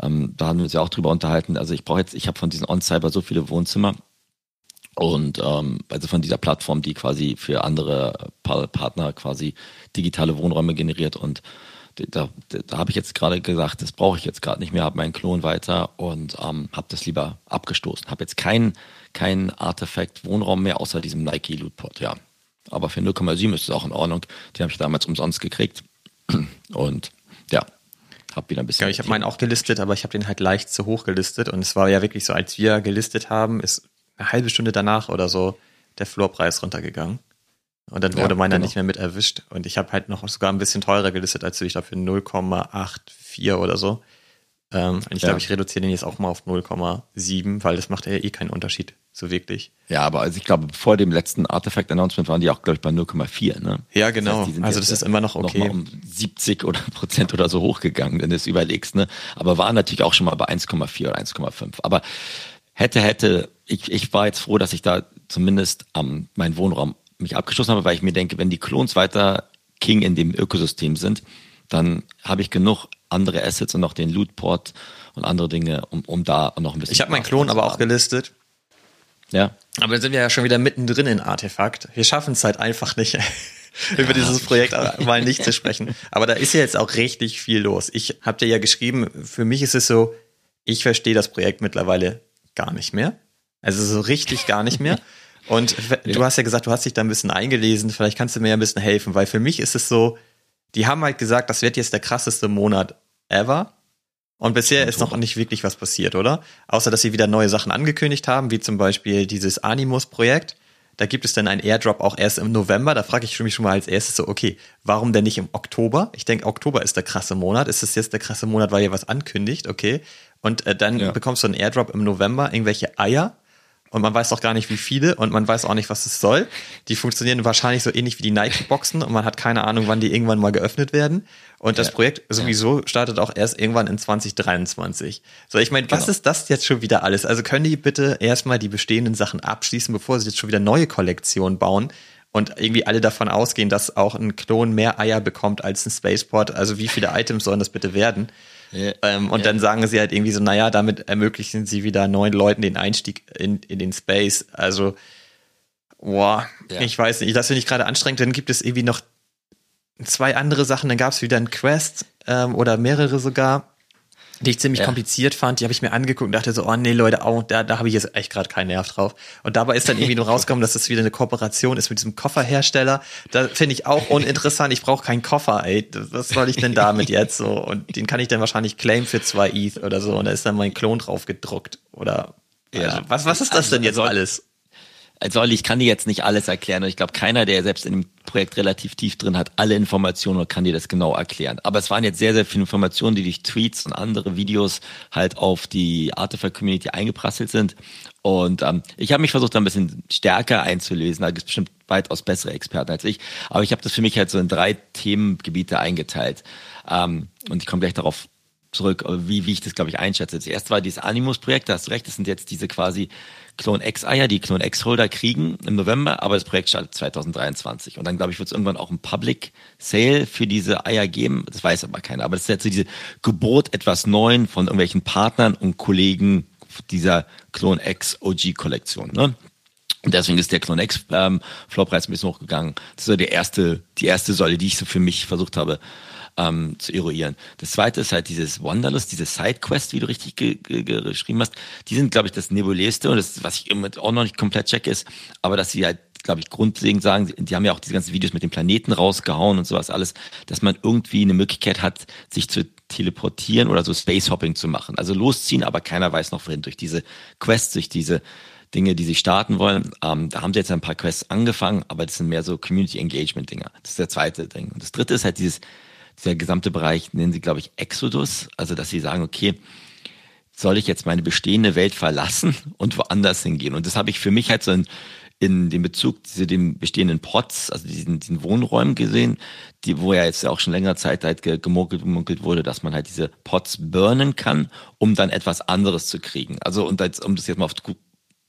ähm, da haben wir uns ja auch drüber unterhalten. Also ich brauche jetzt, ich habe von diesen On-Cyber so viele Wohnzimmer. Und ähm, also von dieser Plattform, die quasi für andere Partner quasi digitale Wohnräume generiert und da, da, habe ich jetzt gerade gesagt, das brauche ich jetzt gerade nicht mehr, habe meinen Klon weiter und ähm, habe das lieber abgestoßen. Habe jetzt keinen kein Artefakt Wohnraum mehr außer diesem Nike Lootpot, ja. Aber für 0,7 ist es auch in Ordnung. Die habe ich damals umsonst gekriegt und ja, habe wieder ein bisschen. Ja, ich habe meinen auch gelistet, aber ich habe den halt leicht zu hoch gelistet und es war ja wirklich so, als wir gelistet haben, ist eine halbe Stunde danach oder so der Floorpreis runtergegangen. Und dann wurde ja, meiner genau. nicht mehr mit erwischt. Und ich habe halt noch sogar ein bisschen teurer gelistet, als du. Ich dafür 0,84 oder so. Ähm, ich ja. glaube, ich reduziere den jetzt auch mal auf 0,7, weil das macht ja eh keinen Unterschied, so wirklich. Ja, aber also ich glaube, vor dem letzten Artifact-Announcement waren die auch, glaube ich, bei 0,4, ne? Ja, genau. Das heißt, also das ist immer noch okay. Noch um 70 oder Prozent oder so hochgegangen, wenn du es überlegst, ne? Aber waren natürlich auch schon mal bei 1,4 oder 1,5. Aber hätte, hätte, ich, ich war jetzt froh, dass ich da zumindest ähm, meinen Wohnraum mich abgeschlossen habe, weil ich mir denke, wenn die Clones weiter King in dem Ökosystem sind, dann habe ich genug andere Assets und noch den Lootport und andere Dinge, um, um da noch ein bisschen. Ich habe meinen Klon aber auch gelistet. Ja. Aber dann sind wir ja schon wieder mittendrin in Artefakt. Wir schaffen es halt einfach nicht, über dieses Projekt mal nicht zu sprechen. Aber da ist ja jetzt auch richtig viel los. Ich habe dir ja geschrieben, für mich ist es so, ich verstehe das Projekt mittlerweile gar nicht mehr. Also so richtig gar nicht mehr. Und du hast ja gesagt, du hast dich da ein bisschen eingelesen. Vielleicht kannst du mir ja ein bisschen helfen, weil für mich ist es so, die haben halt gesagt, das wird jetzt der krasseste Monat ever. Und bisher ist noch nicht wirklich was passiert, oder? Außer, dass sie wieder neue Sachen angekündigt haben, wie zum Beispiel dieses Animus-Projekt. Da gibt es dann einen Airdrop auch erst im November. Da frage ich mich schon mal als erstes so, okay, warum denn nicht im Oktober? Ich denke, Oktober ist der krasse Monat. Ist es jetzt der krasse Monat, weil ihr was ankündigt? Okay. Und äh, dann ja. bekommst du einen Airdrop im November, irgendwelche Eier und man weiß auch gar nicht, wie viele und man weiß auch nicht, was es soll. Die funktionieren wahrscheinlich so ähnlich wie die Nike-Boxen und man hat keine Ahnung, wann die irgendwann mal geöffnet werden. Und das ja. Projekt sowieso startet auch erst irgendwann in 2023. So, ich meine, was genau. ist das jetzt schon wieder alles? Also können die bitte erstmal die bestehenden Sachen abschließen, bevor sie jetzt schon wieder neue Kollektionen bauen? und irgendwie alle davon ausgehen, dass auch ein Klon mehr Eier bekommt als ein Spaceport. Also wie viele Items sollen das bitte werden? Ja, ähm, und ja. dann sagen sie halt irgendwie so, naja, damit ermöglichen sie wieder neun Leuten den Einstieg in, in den Space. Also, boah, ja. ich weiß nicht, das finde ich gerade anstrengend. Dann gibt es irgendwie noch zwei andere Sachen, dann gab es wieder ein Quest ähm, oder mehrere sogar die ich ziemlich ja. kompliziert fand, die habe ich mir angeguckt und dachte so, oh nee, Leute, oh, da, da habe ich jetzt echt gerade keinen Nerv drauf. Und dabei ist dann irgendwie nur rausgekommen, dass das wieder eine Kooperation ist mit diesem Kofferhersteller. Da finde ich auch uninteressant. Ich brauche keinen Koffer, ey. Was soll ich denn damit jetzt so? Und den kann ich dann wahrscheinlich claim für zwei ETH oder so. Und da ist dann mein Klon drauf gedruckt. Oder ja. Also, was, was ist das also, denn jetzt also, alles? Also ich kann dir jetzt nicht alles erklären und ich glaube, keiner, der selbst in dem Projekt relativ tief drin hat, alle Informationen und kann dir das genau erklären. Aber es waren jetzt sehr, sehr viele Informationen, die durch Tweets und andere Videos halt auf die Artifact-Community eingeprasselt sind. Und ähm, ich habe mich versucht, da ein bisschen stärker einzulesen. Da gibt es bestimmt weitaus bessere Experten als ich. Aber ich habe das für mich halt so in drei Themengebiete eingeteilt. Ähm, und ich komme gleich darauf zurück, wie, wie ich das, glaube ich, einschätze. Zuerst war dieses Animus-Projekt, da hast du recht, das sind jetzt diese quasi Clone X-Eier, die Clone X-Holder kriegen im November, aber das Projekt startet 2023. Und dann, glaube ich, wird es irgendwann auch ein Public Sale für diese Eier geben. Das weiß aber keiner. Aber das ist jetzt so diese Geburt etwas Neuen von irgendwelchen Partnern und Kollegen dieser Clone X OG-Kollektion. Ne? Und deswegen ist der Clone X ähm, Floorpreis ein bisschen hochgegangen. Das ist so der erste, die erste Säule, die ich so für mich versucht habe ähm, zu eruieren. Das zweite ist halt dieses Wanderlust, diese Sidequest, wie du richtig ge ge geschrieben hast. Die sind, glaube ich, das nebulöste und das, was ich immer auch noch nicht komplett check ist, aber dass sie halt glaube ich, grundlegend sagen, die haben ja auch diese ganzen Videos mit den Planeten rausgehauen und sowas alles, dass man irgendwie eine Möglichkeit hat, sich zu teleportieren oder so Space Hopping zu machen. Also losziehen, aber keiner weiß noch wohin. Durch diese Quests, durch diese Dinge, die sie starten wollen. Ähm, da haben sie jetzt ein paar Quests angefangen, aber das sind mehr so Community Engagement Dinger. Das ist der zweite Ding. Und das dritte ist halt dieses dieser gesamte Bereich nennen sie, glaube ich, Exodus. Also, dass sie sagen, okay, soll ich jetzt meine bestehende Welt verlassen und woanders hingehen? Und das habe ich für mich halt so in, in dem Bezug zu den bestehenden Pots, also diesen, diesen Wohnräumen gesehen, die, wo ja jetzt auch schon längere Zeit halt gemunkelt, gemunkelt wurde, dass man halt diese Pots burnen kann, um dann etwas anderes zu kriegen. Also, und als, um das jetzt mal auf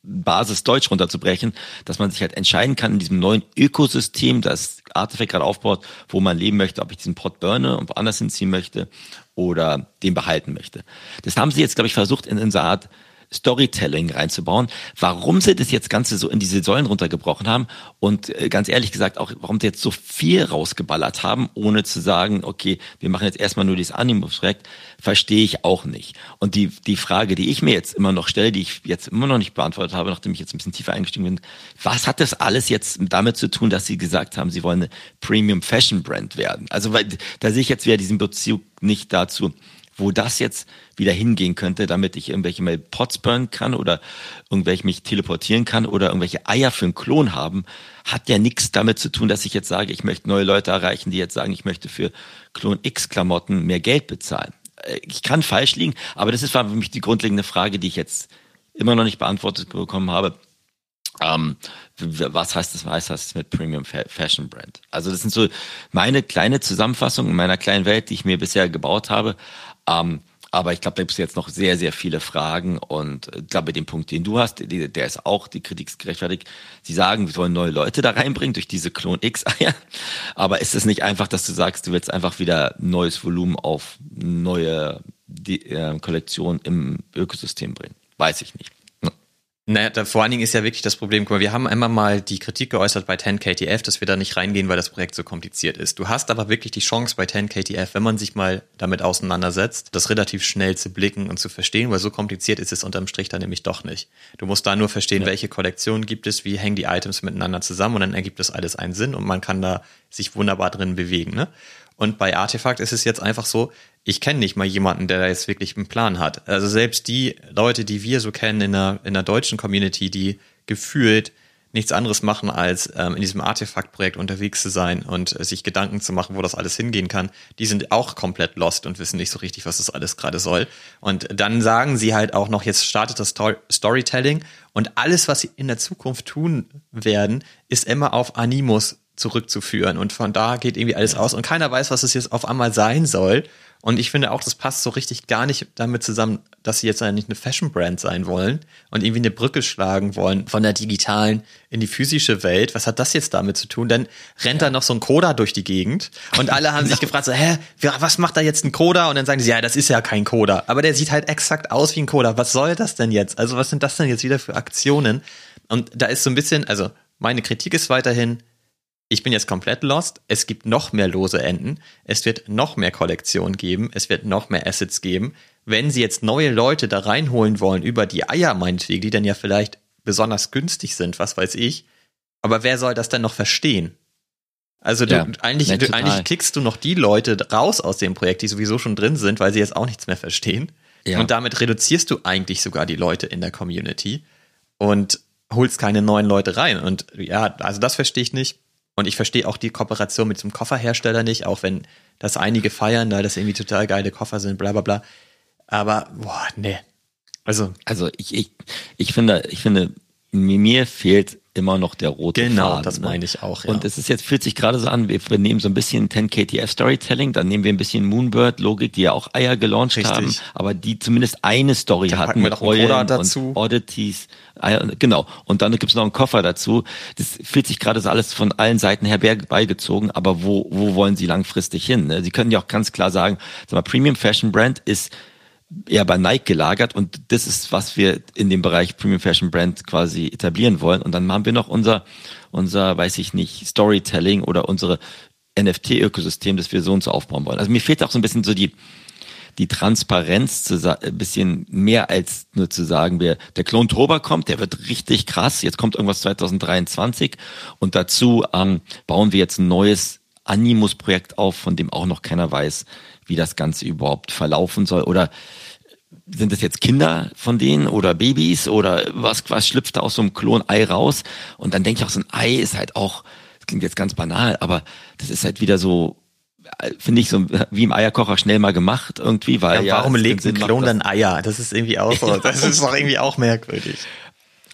Basis Deutsch runterzubrechen, dass man sich halt entscheiden kann in diesem neuen Ökosystem, das Artefakt gerade aufbaut, wo man leben möchte, ob ich diesen Pot burne und woanders hinziehen möchte oder den behalten möchte. Das haben sie jetzt, glaube ich, versucht in, einer Art Storytelling reinzubauen. Warum sie das jetzt Ganze so in diese Säulen runtergebrochen haben und äh, ganz ehrlich gesagt auch, warum sie jetzt so viel rausgeballert haben, ohne zu sagen, okay, wir machen jetzt erstmal nur dieses Animus-Projekt, verstehe ich auch nicht. Und die, die Frage, die ich mir jetzt immer noch stelle, die ich jetzt immer noch nicht beantwortet habe, nachdem ich jetzt ein bisschen tiefer eingestiegen bin, was hat das alles jetzt damit zu tun, dass sie gesagt haben, sie wollen eine Premium Fashion Brand werden? Also, weil da sehe ich jetzt wieder diesen Bezug nicht dazu, wo das jetzt wieder hingehen könnte, damit ich irgendwelche mal Pots burnen kann oder irgendwelche mich teleportieren kann oder irgendwelche Eier für einen Klon haben, hat ja nichts damit zu tun, dass ich jetzt sage, ich möchte neue Leute erreichen, die jetzt sagen, ich möchte für Klon X Klamotten mehr Geld bezahlen. Äh, ich kann falsch liegen, aber das ist für mich die grundlegende Frage, die ich jetzt immer noch nicht beantwortet bekommen habe. Ähm, was heißt das, was heißt das mit Premium Fashion Brand? Also das sind so meine kleine Zusammenfassung in meiner kleinen Welt, die ich mir bisher gebaut habe. Ähm, aber ich glaube, da gibt es jetzt noch sehr, sehr viele Fragen und ich glaube, den Punkt, den du hast, der ist auch, die Kritik gerechtfertigt. Sie sagen, wir wollen neue Leute da reinbringen durch diese Klon X-Eier. Aber ist es nicht einfach, dass du sagst, du willst einfach wieder neues Volumen auf neue die, äh, Kollektionen im Ökosystem bringen? Weiß ich nicht. Naja, da, vor allen Dingen ist ja wirklich das Problem, guck mal, wir haben einmal mal die Kritik geäußert bei 10KTF, dass wir da nicht reingehen, weil das Projekt so kompliziert ist. Du hast aber wirklich die Chance bei 10KTF, wenn man sich mal damit auseinandersetzt, das relativ schnell zu blicken und zu verstehen, weil so kompliziert ist es unterm Strich dann nämlich doch nicht. Du musst da nur verstehen, ja. welche Kollektionen gibt es, wie hängen die Items miteinander zusammen und dann ergibt das alles einen Sinn und man kann da sich wunderbar drin bewegen. Ne? Und bei Artefakt ist es jetzt einfach so, ich kenne nicht mal jemanden, der da jetzt wirklich einen Plan hat. Also selbst die Leute, die wir so kennen in der, in der deutschen Community, die gefühlt nichts anderes machen, als ähm, in diesem Artefakt-Projekt unterwegs zu sein und äh, sich Gedanken zu machen, wo das alles hingehen kann, die sind auch komplett lost und wissen nicht so richtig, was das alles gerade soll. Und dann sagen sie halt auch noch, jetzt startet das Sto Storytelling und alles, was sie in der Zukunft tun werden, ist immer auf Animus zurückzuführen. Und von da geht irgendwie alles aus und keiner weiß, was es jetzt auf einmal sein soll. Und ich finde auch, das passt so richtig gar nicht damit zusammen, dass sie jetzt eigentlich eine Fashion-Brand sein wollen und irgendwie eine Brücke schlagen wollen von der digitalen in die physische Welt. Was hat das jetzt damit zu tun? Dann rennt da noch so ein Coda durch die Gegend und alle haben sich gefragt, so, hä, was macht da jetzt ein Coda? Und dann sagen sie, ja, das ist ja kein Coda. Aber der sieht halt exakt aus wie ein Coda. Was soll das denn jetzt? Also was sind das denn jetzt wieder für Aktionen? Und da ist so ein bisschen, also meine Kritik ist weiterhin, ich bin jetzt komplett lost. Es gibt noch mehr lose Enden. Es wird noch mehr Kollektionen geben. Es wird noch mehr Assets geben. Wenn sie jetzt neue Leute da reinholen wollen über die Eier meinetwegen, die dann ja vielleicht besonders günstig sind, was weiß ich. Aber wer soll das denn noch verstehen? Also du, ja, eigentlich, du, eigentlich kickst du noch die Leute raus aus dem Projekt, die sowieso schon drin sind, weil sie jetzt auch nichts mehr verstehen. Ja. Und damit reduzierst du eigentlich sogar die Leute in der Community und holst keine neuen Leute rein. Und ja, also das verstehe ich nicht. Und ich verstehe auch die Kooperation mit zum Kofferhersteller nicht, auch wenn das einige feiern, da das irgendwie total geile Koffer sind, bla bla bla. Aber, boah, nee. Also. Also ich, ich, ich finde, ich finde, mir fehlt immer noch der rote genau, Faden. Genau, das ne? meine ich auch. Ja. Und es ist jetzt fühlt sich gerade so an, wir, wir nehmen so ein bisschen 10 KTF Storytelling, dann nehmen wir ein bisschen Moonbird Logik, die ja auch Eier gelauncht Richtig. haben, aber die zumindest eine Story dann hatten mit Eulen dazu. und Oddities. Eier, genau. Und dann gibt's noch einen Koffer dazu. Das fühlt sich gerade so alles von allen Seiten herbeigezogen, aber wo wo wollen sie langfristig hin? Ne? Sie können ja auch ganz klar sagen, sag mal, Premium Fashion Brand ist eher bei Nike gelagert und das ist, was wir in dem Bereich Premium Fashion Brand quasi etablieren wollen. Und dann haben wir noch unser, unser, weiß ich nicht, Storytelling oder unsere NFT-Ökosystem, das wir so und so aufbauen wollen. Also mir fehlt auch so ein bisschen so die, die Transparenz zu ein bisschen mehr als nur zu sagen, wer der Klon Toba kommt, der wird richtig krass. Jetzt kommt irgendwas 2023 und dazu ähm, bauen wir jetzt ein neues Animus-Projekt auf, von dem auch noch keiner weiß, wie das Ganze überhaupt verlaufen soll. Oder sind das jetzt Kinder von denen oder Babys oder was, was schlüpft da aus so einem Klon-Ei raus? Und dann denke ich auch, so ein Ei ist halt auch, das klingt jetzt ganz banal, aber das ist halt wieder so, finde ich so wie im Eierkocher schnell mal gemacht irgendwie, weil ja. Warum ja, legt ein Klon dann Eier? Das ist irgendwie auch so, das ist doch irgendwie auch merkwürdig.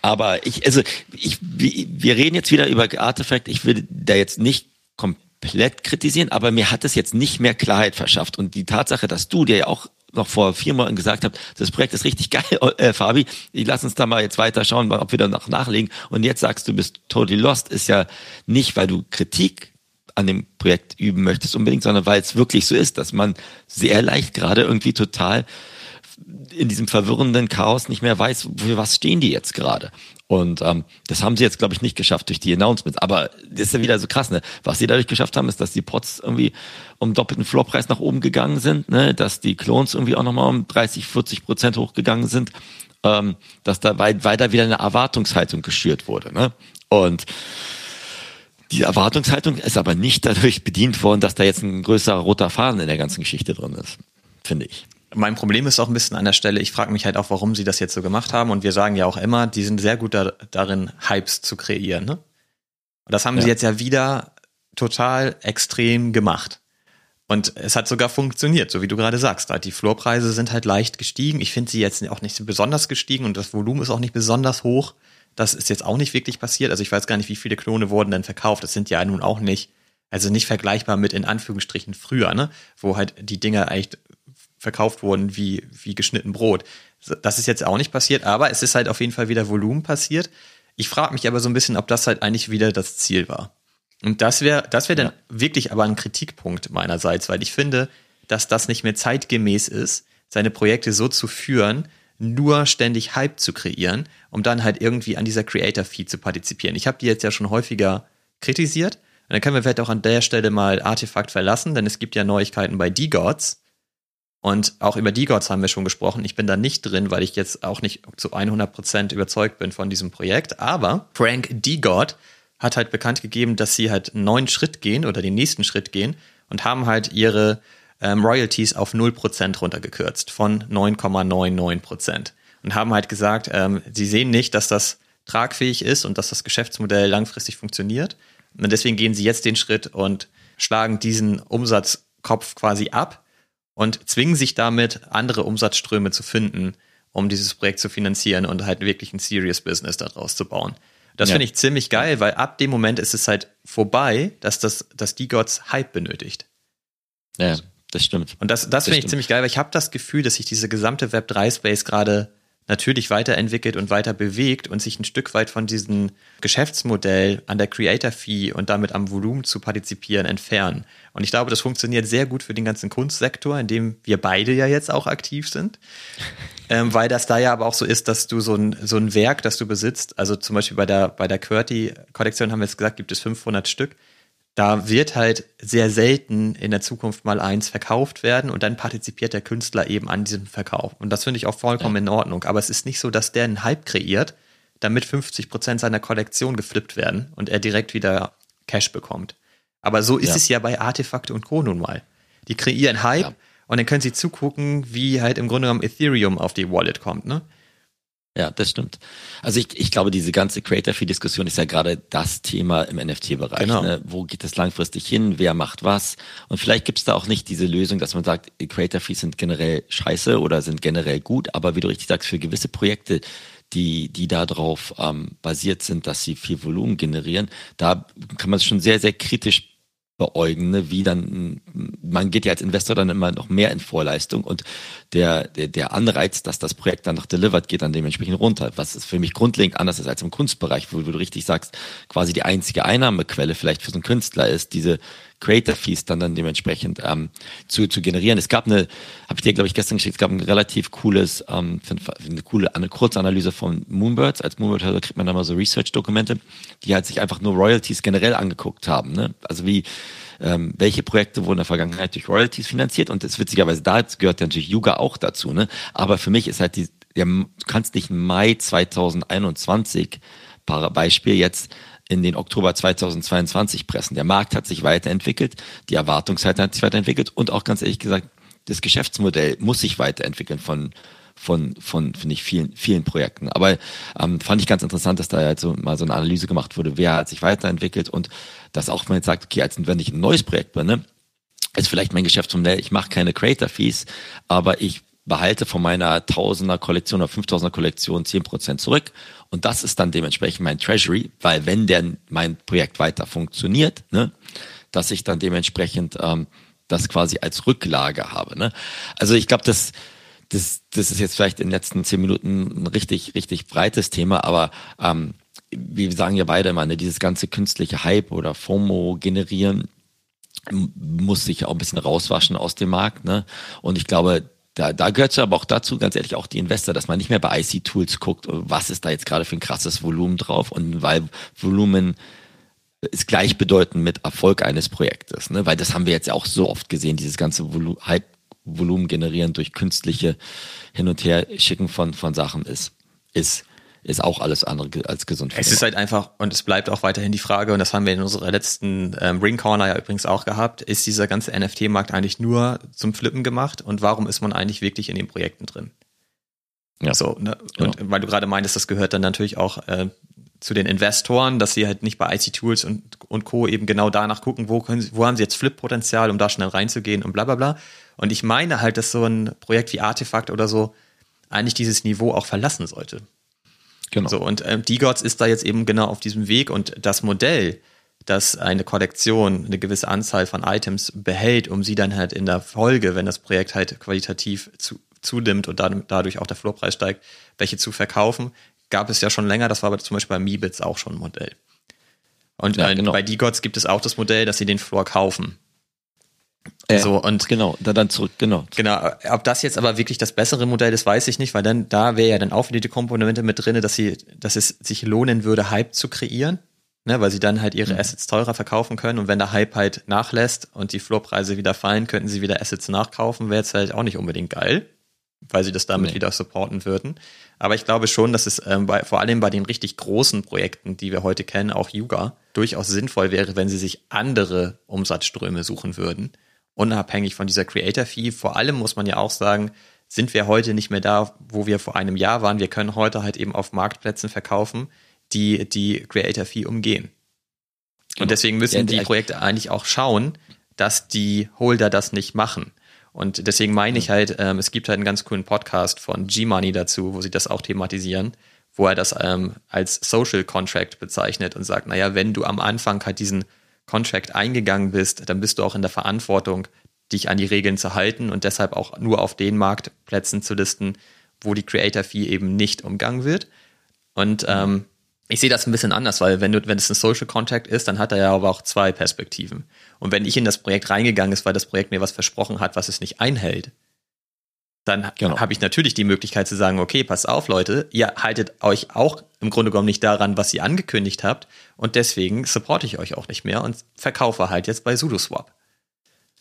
Aber ich, also ich, wir reden jetzt wieder über Artefakt. Ich will da jetzt nicht komplett komplett kritisieren, aber mir hat es jetzt nicht mehr Klarheit verschafft. Und die Tatsache, dass du dir ja auch noch vor vier Monaten gesagt hast, das Projekt ist richtig geil, äh, Fabi, lass uns da mal jetzt weiter schauen, ob wir da noch nachlegen. Und jetzt sagst du, bist totally lost, ist ja nicht, weil du Kritik an dem Projekt üben möchtest unbedingt, sondern weil es wirklich so ist, dass man sehr leicht gerade irgendwie total in diesem verwirrenden Chaos nicht mehr weiß, für was stehen die jetzt gerade. Und ähm, das haben sie jetzt, glaube ich, nicht geschafft durch die Announcements. Aber das ist ja wieder so krass, ne? Was sie dadurch geschafft haben, ist, dass die Pots irgendwie um doppelten Floorpreis nach oben gegangen sind, ne? dass die Clones irgendwie auch nochmal um 30, 40 Prozent hochgegangen sind, ähm, dass da weit, weiter wieder eine Erwartungshaltung geschürt wurde. Ne? Und die Erwartungshaltung ist aber nicht dadurch bedient worden, dass da jetzt ein größerer roter Faden in der ganzen Geschichte drin ist, finde ich mein Problem ist auch ein bisschen an der Stelle, ich frage mich halt auch, warum sie das jetzt so gemacht haben. Und wir sagen ja auch immer, die sind sehr gut da, darin, Hypes zu kreieren. Ne? Und das haben ja. sie jetzt ja wieder total extrem gemacht. Und es hat sogar funktioniert, so wie du gerade sagst. Halt, die Floorpreise sind halt leicht gestiegen. Ich finde sie jetzt auch nicht besonders gestiegen und das Volumen ist auch nicht besonders hoch. Das ist jetzt auch nicht wirklich passiert. Also ich weiß gar nicht, wie viele Klone wurden denn verkauft. Das sind ja nun auch nicht, also nicht vergleichbar mit in Anführungsstrichen früher, ne? Wo halt die Dinger echt verkauft wurden wie, wie geschnitten Brot. Das ist jetzt auch nicht passiert, aber es ist halt auf jeden Fall wieder Volumen passiert. Ich frage mich aber so ein bisschen, ob das halt eigentlich wieder das Ziel war. Und das wäre, das wäre dann ja. wirklich aber ein Kritikpunkt meinerseits, weil ich finde, dass das nicht mehr zeitgemäß ist, seine Projekte so zu führen, nur ständig Hype zu kreieren, um dann halt irgendwie an dieser Creator-Fee zu partizipieren. Ich habe die jetzt ja schon häufiger kritisiert. Und dann können wir vielleicht auch an der Stelle mal Artefakt verlassen, denn es gibt ja Neuigkeiten bei D-Gods. Und auch über D-Gods haben wir schon gesprochen. Ich bin da nicht drin, weil ich jetzt auch nicht zu 100% überzeugt bin von diesem Projekt. Aber Frank D-God hat halt bekannt gegeben, dass sie halt einen neuen Schritt gehen oder den nächsten Schritt gehen und haben halt ihre ähm, Royalties auf 0% runtergekürzt von 9,99% und haben halt gesagt, ähm, sie sehen nicht, dass das tragfähig ist und dass das Geschäftsmodell langfristig funktioniert. Und deswegen gehen sie jetzt den Schritt und schlagen diesen Umsatzkopf quasi ab und zwingen sich damit, andere Umsatzströme zu finden, um dieses Projekt zu finanzieren und halt wirklich ein Serious Business daraus zu bauen. Das ja. finde ich ziemlich geil, weil ab dem Moment ist es halt vorbei, dass das, dass die Gods Hype benötigt. Ja, das stimmt. Und das, das, finde ich ziemlich geil, weil ich habe das Gefühl, dass sich diese gesamte Web3-Space gerade natürlich weiterentwickelt und weiter bewegt und sich ein Stück weit von diesem Geschäftsmodell an der Creator-Fee und damit am Volumen zu partizipieren entfernen. Und ich glaube, das funktioniert sehr gut für den ganzen Kunstsektor, in dem wir beide ja jetzt auch aktiv sind. ähm, weil das da ja aber auch so ist, dass du so ein, so ein Werk, das du besitzt, also zum Beispiel bei der, bei der QWERTY-Kollektion haben wir jetzt gesagt, gibt es 500 Stück da wird halt sehr selten in der Zukunft mal eins verkauft werden und dann partizipiert der Künstler eben an diesem Verkauf. Und das finde ich auch vollkommen ja. in Ordnung. Aber es ist nicht so, dass der einen Hype kreiert, damit 50 Prozent seiner Kollektion geflippt werden und er direkt wieder Cash bekommt. Aber so ist ja. es ja bei Artefakte und Co. nun mal. Die kreieren Hype ja. und dann können sie zugucken, wie halt im Grunde genommen Ethereum auf die Wallet kommt, ne? Ja, das stimmt. Also ich, ich glaube, diese ganze Creator-Fee-Diskussion ist ja gerade das Thema im NFT-Bereich. Genau. Ne? Wo geht es langfristig hin? Wer macht was? Und vielleicht gibt es da auch nicht diese Lösung, dass man sagt, Creator-Fees sind generell scheiße oder sind generell gut, aber wie du richtig sagst, für gewisse Projekte, die, die darauf ähm, basiert sind, dass sie viel Volumen generieren, da kann man es schon sehr, sehr kritisch beäugen, ne? wie dann, man geht ja als Investor dann immer noch mehr in Vorleistung und der, der, der Anreiz, dass das Projekt dann noch delivered geht, dann dementsprechend runter. Was ist für mich grundlegend anders ist als im Kunstbereich, wo du richtig sagst, quasi die einzige Einnahmequelle vielleicht für so einen Künstler ist, diese Creator Fees dann dann dementsprechend ähm, zu, zu generieren. Es gab eine, habe ich dir glaube ich gestern geschickt, es gab ein relativ cooles, ähm, eine coole eine Kurzanalyse von Moonbirds. Als Moonbird hörer kriegt man dann mal so Research-Dokumente, die halt sich einfach nur Royalties generell angeguckt haben. Ne? Also wie ähm, welche Projekte wurden in der Vergangenheit durch Royalties finanziert und das witzigerweise da gehört ja natürlich Yuga auch dazu. Ne? Aber für mich ist halt die, ja, du kannst nicht Mai 2021 Beispiel jetzt in den Oktober 2022 pressen. Der Markt hat sich weiterentwickelt, die Erwartungshaltung hat sich weiterentwickelt und auch ganz ehrlich gesagt, das Geschäftsmodell muss sich weiterentwickeln von von, von finde ich, vielen, vielen Projekten. Aber ähm, fand ich ganz interessant, dass da jetzt so mal so eine Analyse gemacht wurde, wer hat sich weiterentwickelt und dass auch man jetzt sagt, okay, als wenn ich ein neues Projekt bin, ne, ist vielleicht mein Geschäftsmodell, ich mache keine Creator-Fees, aber ich behalte von meiner Tausender Kollektion oder 5000er Kollektion 10% zurück und das ist dann dementsprechend mein Treasury, weil wenn denn mein Projekt weiter funktioniert, ne, dass ich dann dementsprechend ähm, das quasi als Rücklage habe. Ne? Also ich glaube, das, das, das ist jetzt vielleicht in den letzten zehn Minuten ein richtig, richtig breites Thema, aber ähm, wir sagen ja beide immer, ne, dieses ganze künstliche Hype oder FOMO generieren muss sich auch ein bisschen rauswaschen aus dem Markt. Ne? Und ich glaube, da, da gehört es aber auch dazu, ganz ehrlich, auch die Investor, dass man nicht mehr bei IC-Tools guckt, was ist da jetzt gerade für ein krasses Volumen drauf und weil Volumen ist gleichbedeutend mit Erfolg eines Projektes, ne? weil das haben wir jetzt ja auch so oft gesehen, dieses ganze Volu Hype-Volumen generieren durch künstliche Hin- und Her-Schicken von, von Sachen ist, ist ist auch alles andere als gesund. Es ist halt einfach, und es bleibt auch weiterhin die Frage, und das haben wir in unserer letzten ähm, Ring Corner ja übrigens auch gehabt, ist dieser ganze NFT-Markt eigentlich nur zum Flippen gemacht und warum ist man eigentlich wirklich in den Projekten drin? Ja. So, ne? Und genau. weil du gerade meintest, das gehört dann natürlich auch äh, zu den Investoren, dass sie halt nicht bei IC Tools und, und Co. eben genau danach gucken, wo, können sie, wo haben sie jetzt Flip-Potenzial, um da schnell reinzugehen und bla bla bla. Und ich meine halt, dass so ein Projekt wie Artefakt oder so eigentlich dieses Niveau auch verlassen sollte. Genau. So, und ähm, D-Gods ist da jetzt eben genau auf diesem Weg und das Modell, dass eine Kollektion eine gewisse Anzahl von Items behält, um sie dann halt in der Folge, wenn das Projekt halt qualitativ zu, zunimmt und dadurch auch der Floorpreis steigt, welche zu verkaufen, gab es ja schon länger. Das war aber zum Beispiel bei Meebits auch schon ein Modell. Und ja, genau. bei D-Gods gibt es auch das Modell, dass sie den Floor kaufen. Ja, so und genau, da dann zurück, genau. Genau, ob das jetzt aber wirklich das bessere Modell ist, weiß ich nicht, weil dann da wäre ja dann auch wieder die Komponente mit drin, dass sie, dass es sich lohnen würde, Hype zu kreieren, ne, weil sie dann halt ihre mhm. Assets teurer verkaufen können und wenn der Hype halt nachlässt und die Floorpreise wieder fallen, könnten sie wieder Assets nachkaufen, wäre jetzt halt auch nicht unbedingt geil, weil sie das damit nee. wieder supporten würden. Aber ich glaube schon, dass es ähm, bei, vor allem bei den richtig großen Projekten, die wir heute kennen, auch Yuga, durchaus sinnvoll wäre, wenn sie sich andere Umsatzströme suchen würden unabhängig von dieser Creator Fee. Vor allem muss man ja auch sagen, sind wir heute nicht mehr da, wo wir vor einem Jahr waren. Wir können heute halt eben auf Marktplätzen verkaufen, die die Creator Fee umgehen. Genau. Und deswegen müssen ja, die Projekte eigentlich auch schauen, dass die Holder das nicht machen. Und deswegen meine ich halt, ähm, es gibt halt einen ganz coolen Podcast von G-Money dazu, wo sie das auch thematisieren, wo er das ähm, als Social Contract bezeichnet und sagt, naja, wenn du am Anfang halt diesen Contract eingegangen bist, dann bist du auch in der Verantwortung, dich an die Regeln zu halten und deshalb auch nur auf den Marktplätzen zu listen, wo die Creator Fee eben nicht umgangen wird. Und ähm, ich sehe das ein bisschen anders, weil wenn du, wenn es ein Social Contract ist, dann hat er ja aber auch zwei Perspektiven. Und wenn ich in das Projekt reingegangen ist, weil das Projekt mir was versprochen hat, was es nicht einhält, dann genau. habe ich natürlich die Möglichkeit zu sagen, okay, pass auf, Leute, ihr haltet euch auch im Grunde genommen nicht daran, was ihr angekündigt habt und deswegen supporte ich euch auch nicht mehr und verkaufe halt jetzt bei SudoSwap.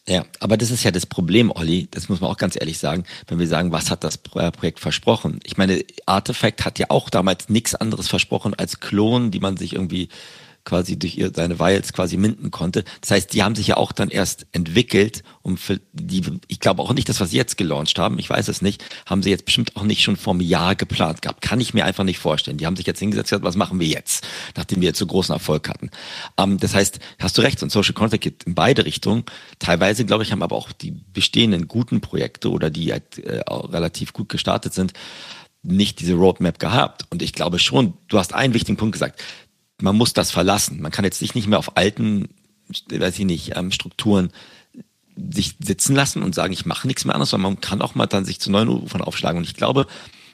Ja, aber das ist ja das Problem, Olli, das muss man auch ganz ehrlich sagen, wenn wir sagen, was hat das äh, Projekt versprochen? Ich meine, Artifact hat ja auch damals nichts anderes versprochen als Klonen, die man sich irgendwie quasi durch ihr, seine Vials quasi minden konnte. Das heißt, die haben sich ja auch dann erst entwickelt, um für die, ich glaube auch nicht, dass was sie jetzt gelauncht haben, ich weiß es nicht, haben sie jetzt bestimmt auch nicht schon vor einem Jahr geplant gehabt. Kann ich mir einfach nicht vorstellen. Die haben sich jetzt hingesetzt und gesagt, was machen wir jetzt, nachdem wir jetzt so großen Erfolg hatten. Ähm, das heißt, hast du recht, ein Social Contact geht in beide Richtungen. Teilweise, glaube ich, haben aber auch die bestehenden guten Projekte oder die halt, äh, relativ gut gestartet sind, nicht diese Roadmap gehabt. Und ich glaube schon, du hast einen wichtigen Punkt gesagt man muss das verlassen. Man kann jetzt sich nicht mehr auf alten, weiß ich nicht, ähm, Strukturen sich sitzen lassen und sagen, ich mache nichts mehr anderes, sondern man kann auch mal dann sich zu neuen Ufern aufschlagen. Und ich glaube,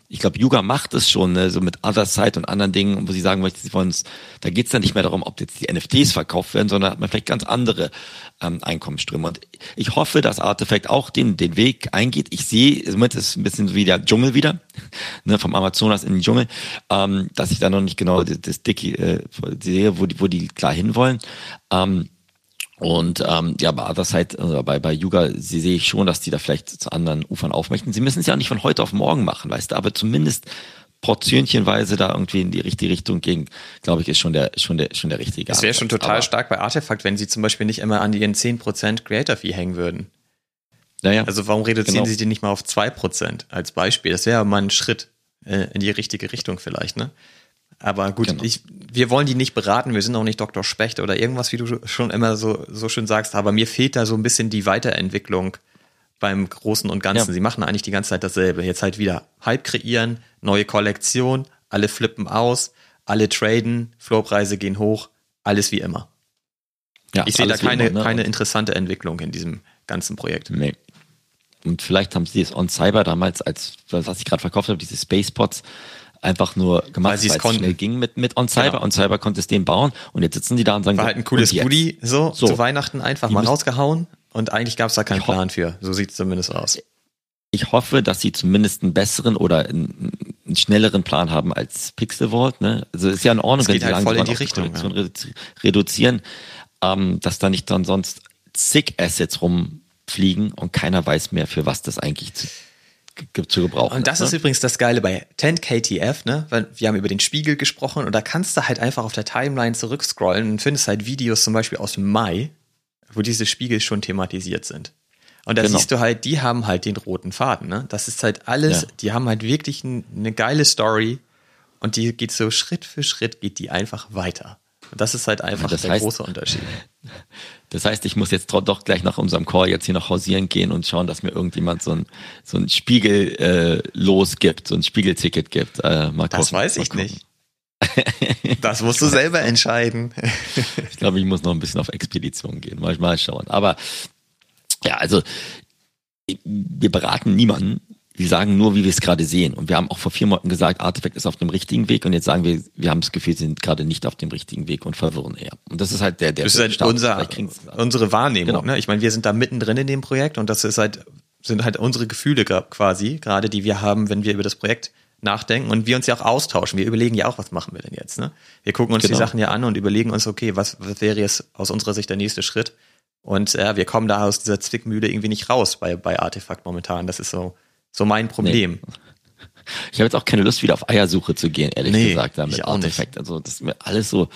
ich glaube, Yuga macht es schon, ne, so mit Other Side und anderen Dingen, wo sie sagen möchten, sie wollen es, da geht es dann nicht mehr darum, ob jetzt die NFTs verkauft werden, sondern hat man vielleicht ganz andere ähm, Einkommensströme. Und ich hoffe, dass Artifact auch den, den Weg eingeht. Ich sehe, im Moment ist ein bisschen wie der Dschungel wieder, ne, vom Amazonas in den Dschungel, ähm, dass ich da noch nicht genau das, das Dicke äh, sehe, wo die, wo die klar hinwollen. Ähm, und ähm, ja, bei Other also bei, bei Yuga sie sehe ich schon, dass die da vielleicht zu anderen Ufern aufmöchten. Sie müssen es ja nicht von heute auf morgen machen, weißt du, aber zumindest portionchenweise da irgendwie in die richtige Richtung gehen, glaube ich, ist schon der, schon der, schon der richtige Es wäre schon total aber, stark bei Artefakt, wenn sie zum Beispiel nicht immer an ihren 10% Creator Fee hängen würden. Naja, also warum reduzieren genau. sie die nicht mal auf 2% als Beispiel? Das wäre mal ein Schritt äh, in die richtige Richtung vielleicht, ne? Aber gut, genau. ich, wir wollen die nicht beraten, wir sind auch nicht Dr. Specht oder irgendwas, wie du schon immer so, so schön sagst, aber mir fehlt da so ein bisschen die Weiterentwicklung beim Großen und Ganzen. Ja. Sie machen eigentlich die ganze Zeit dasselbe. Jetzt halt wieder Hype kreieren, neue Kollektion, alle flippen aus, alle traden, Floorpreise gehen hoch, alles wie immer. Ja, ich sehe da keine, immer, ne? keine interessante Entwicklung in diesem ganzen Projekt. Nee. Und vielleicht haben sie es on Cyber damals, als was ich gerade verkauft habe, diese Spacepots, einfach nur gemacht, weil, weil es schnell ging mit, mit On Cyber. Genau. On Cyber konnte es den bauen und jetzt sitzen die da und sagen, war halt ein cooles Goodie, so, so, zu Weihnachten einfach mal rausgehauen und eigentlich gab es da keinen Plan für. So sieht es zumindest aus. Ich hoffe, dass sie zumindest einen besseren oder einen, einen schnelleren Plan haben als Pixel Vault. Ne? Also ist ja in Ordnung, wenn sie halt voll in die Richtung ja. reduzieren, ähm, dass da nicht dann sonst zig Assets rumfliegen und keiner weiß mehr, für was das eigentlich zu, gebrauchen. Und das ist, ne? ist übrigens das Geile bei 10KTF, ne? Weil wir haben über den Spiegel gesprochen und da kannst du halt einfach auf der Timeline zurückscrollen und findest halt Videos zum Beispiel aus Mai, wo diese Spiegel schon thematisiert sind. Und da genau. siehst du halt, die haben halt den roten Faden, ne? Das ist halt alles, ja. die haben halt wirklich ein, eine geile Story und die geht so Schritt für Schritt geht die einfach weiter. Und das ist halt einfach das der heißt, große Unterschied. Das heißt, ich muss jetzt doch gleich nach unserem Call jetzt hier noch hausieren gehen und schauen, dass mir irgendjemand so ein, so ein Spiegel äh, los gibt, so ein Spiegelticket gibt. Äh, mal das gucken, weiß ich nicht. Das musst du selber entscheiden. ich glaube, ich muss noch ein bisschen auf Expedition gehen. Mal, mal schauen. Aber ja, also wir beraten niemanden. Wir sagen nur, wie wir es gerade sehen. Und wir haben auch vor vier Monaten gesagt, Artifact ist auf dem richtigen Weg. Und jetzt sagen wir, wir haben das Gefühl, sie sind gerade nicht auf dem richtigen Weg und verwirren eher. Und das ist halt der, der das ist halt unser, unsere Wahrnehmung. Genau. Ne? Ich meine, wir sind da mittendrin in dem Projekt und das ist halt, sind halt unsere Gefühle quasi, gerade die wir haben, wenn wir über das Projekt nachdenken und wir uns ja auch austauschen. Wir überlegen ja auch, was machen wir denn jetzt. Ne? Wir gucken uns genau. die Sachen ja an und überlegen uns, okay, was, was wäre jetzt aus unserer Sicht der nächste Schritt? Und ja, wir kommen da aus dieser Zwickmühle irgendwie nicht raus bei, bei Artefakt momentan. Das ist so, so mein Problem. Nee. Ich habe jetzt auch keine Lust, wieder auf Eiersuche zu gehen, ehrlich nee, gesagt, damit Artefakt. Also das ist mir alles so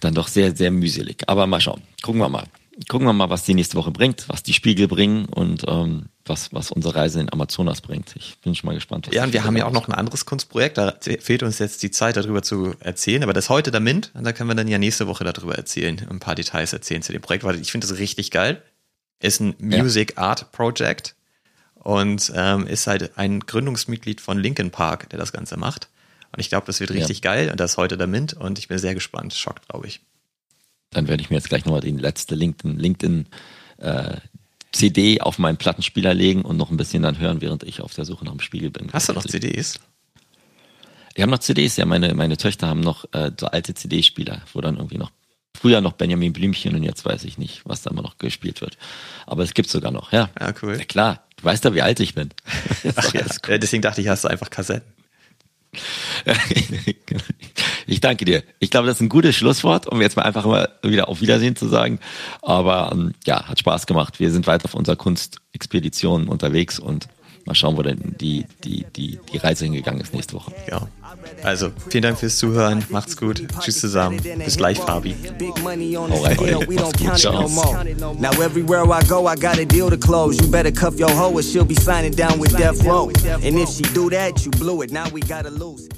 dann doch sehr, sehr mühselig. Aber mal schauen. Gucken wir mal gucken wir mal, was die nächste Woche bringt, was die Spiegel bringen und ähm, was, was unsere Reise in Amazonas bringt. Ich bin schon mal gespannt. Ja, und wir haben ja auch noch ein anderes Kunstprojekt. Da fehlt uns jetzt die Zeit, darüber zu erzählen. Aber das ist heute der Mint. Und da können wir dann ja nächste Woche darüber erzählen, ein paar Details erzählen zu dem Projekt, weil ich finde das richtig geil. Ist ein Music ja. Art Project und ähm, ist halt ein Gründungsmitglied von Linkin Park, der das Ganze macht. Und ich glaube, das wird richtig ja. geil. Und das ist heute der Mint. Und ich bin sehr gespannt. Schockt, glaube ich. Dann werde ich mir jetzt gleich nochmal die letzte LinkedIn, LinkedIn äh, CD auf meinen Plattenspieler legen und noch ein bisschen dann hören, während ich auf der Suche nach dem Spiegel bin. Hast du noch CDs? Ich habe noch CDs, ja. Meine, meine Töchter haben noch äh, so alte CD-Spieler, wo dann irgendwie noch früher noch Benjamin Blümchen und jetzt weiß ich nicht, was da immer noch gespielt wird. Aber es gibt sogar noch, ja. Ja, cool. Ja, klar, du weißt ja, wie alt ich bin. Ach, ja. Cool. Deswegen dachte ich, hast du einfach Kassetten. ich danke dir. Ich glaube, das ist ein gutes Schlusswort, um jetzt mal einfach mal wieder auf Wiedersehen zu sagen. Aber ähm, ja, hat Spaß gemacht. Wir sind weiter auf unserer Kunstexpedition unterwegs und mal schauen, wo denn die, die, die, die Reise hingegangen ist nächste Woche. Ja. Also, vielen Dank fürs Zuhören. Macht's gut. Tschüss zusammen. Bis gleich, Fabi. Hau rein, Macht's gut. Ciao. Now everywhere I go, I got a deal to close. You better cuff your hoe or she'll be signing down with Death Row. And if she do that, you blew it. Now we gotta lose.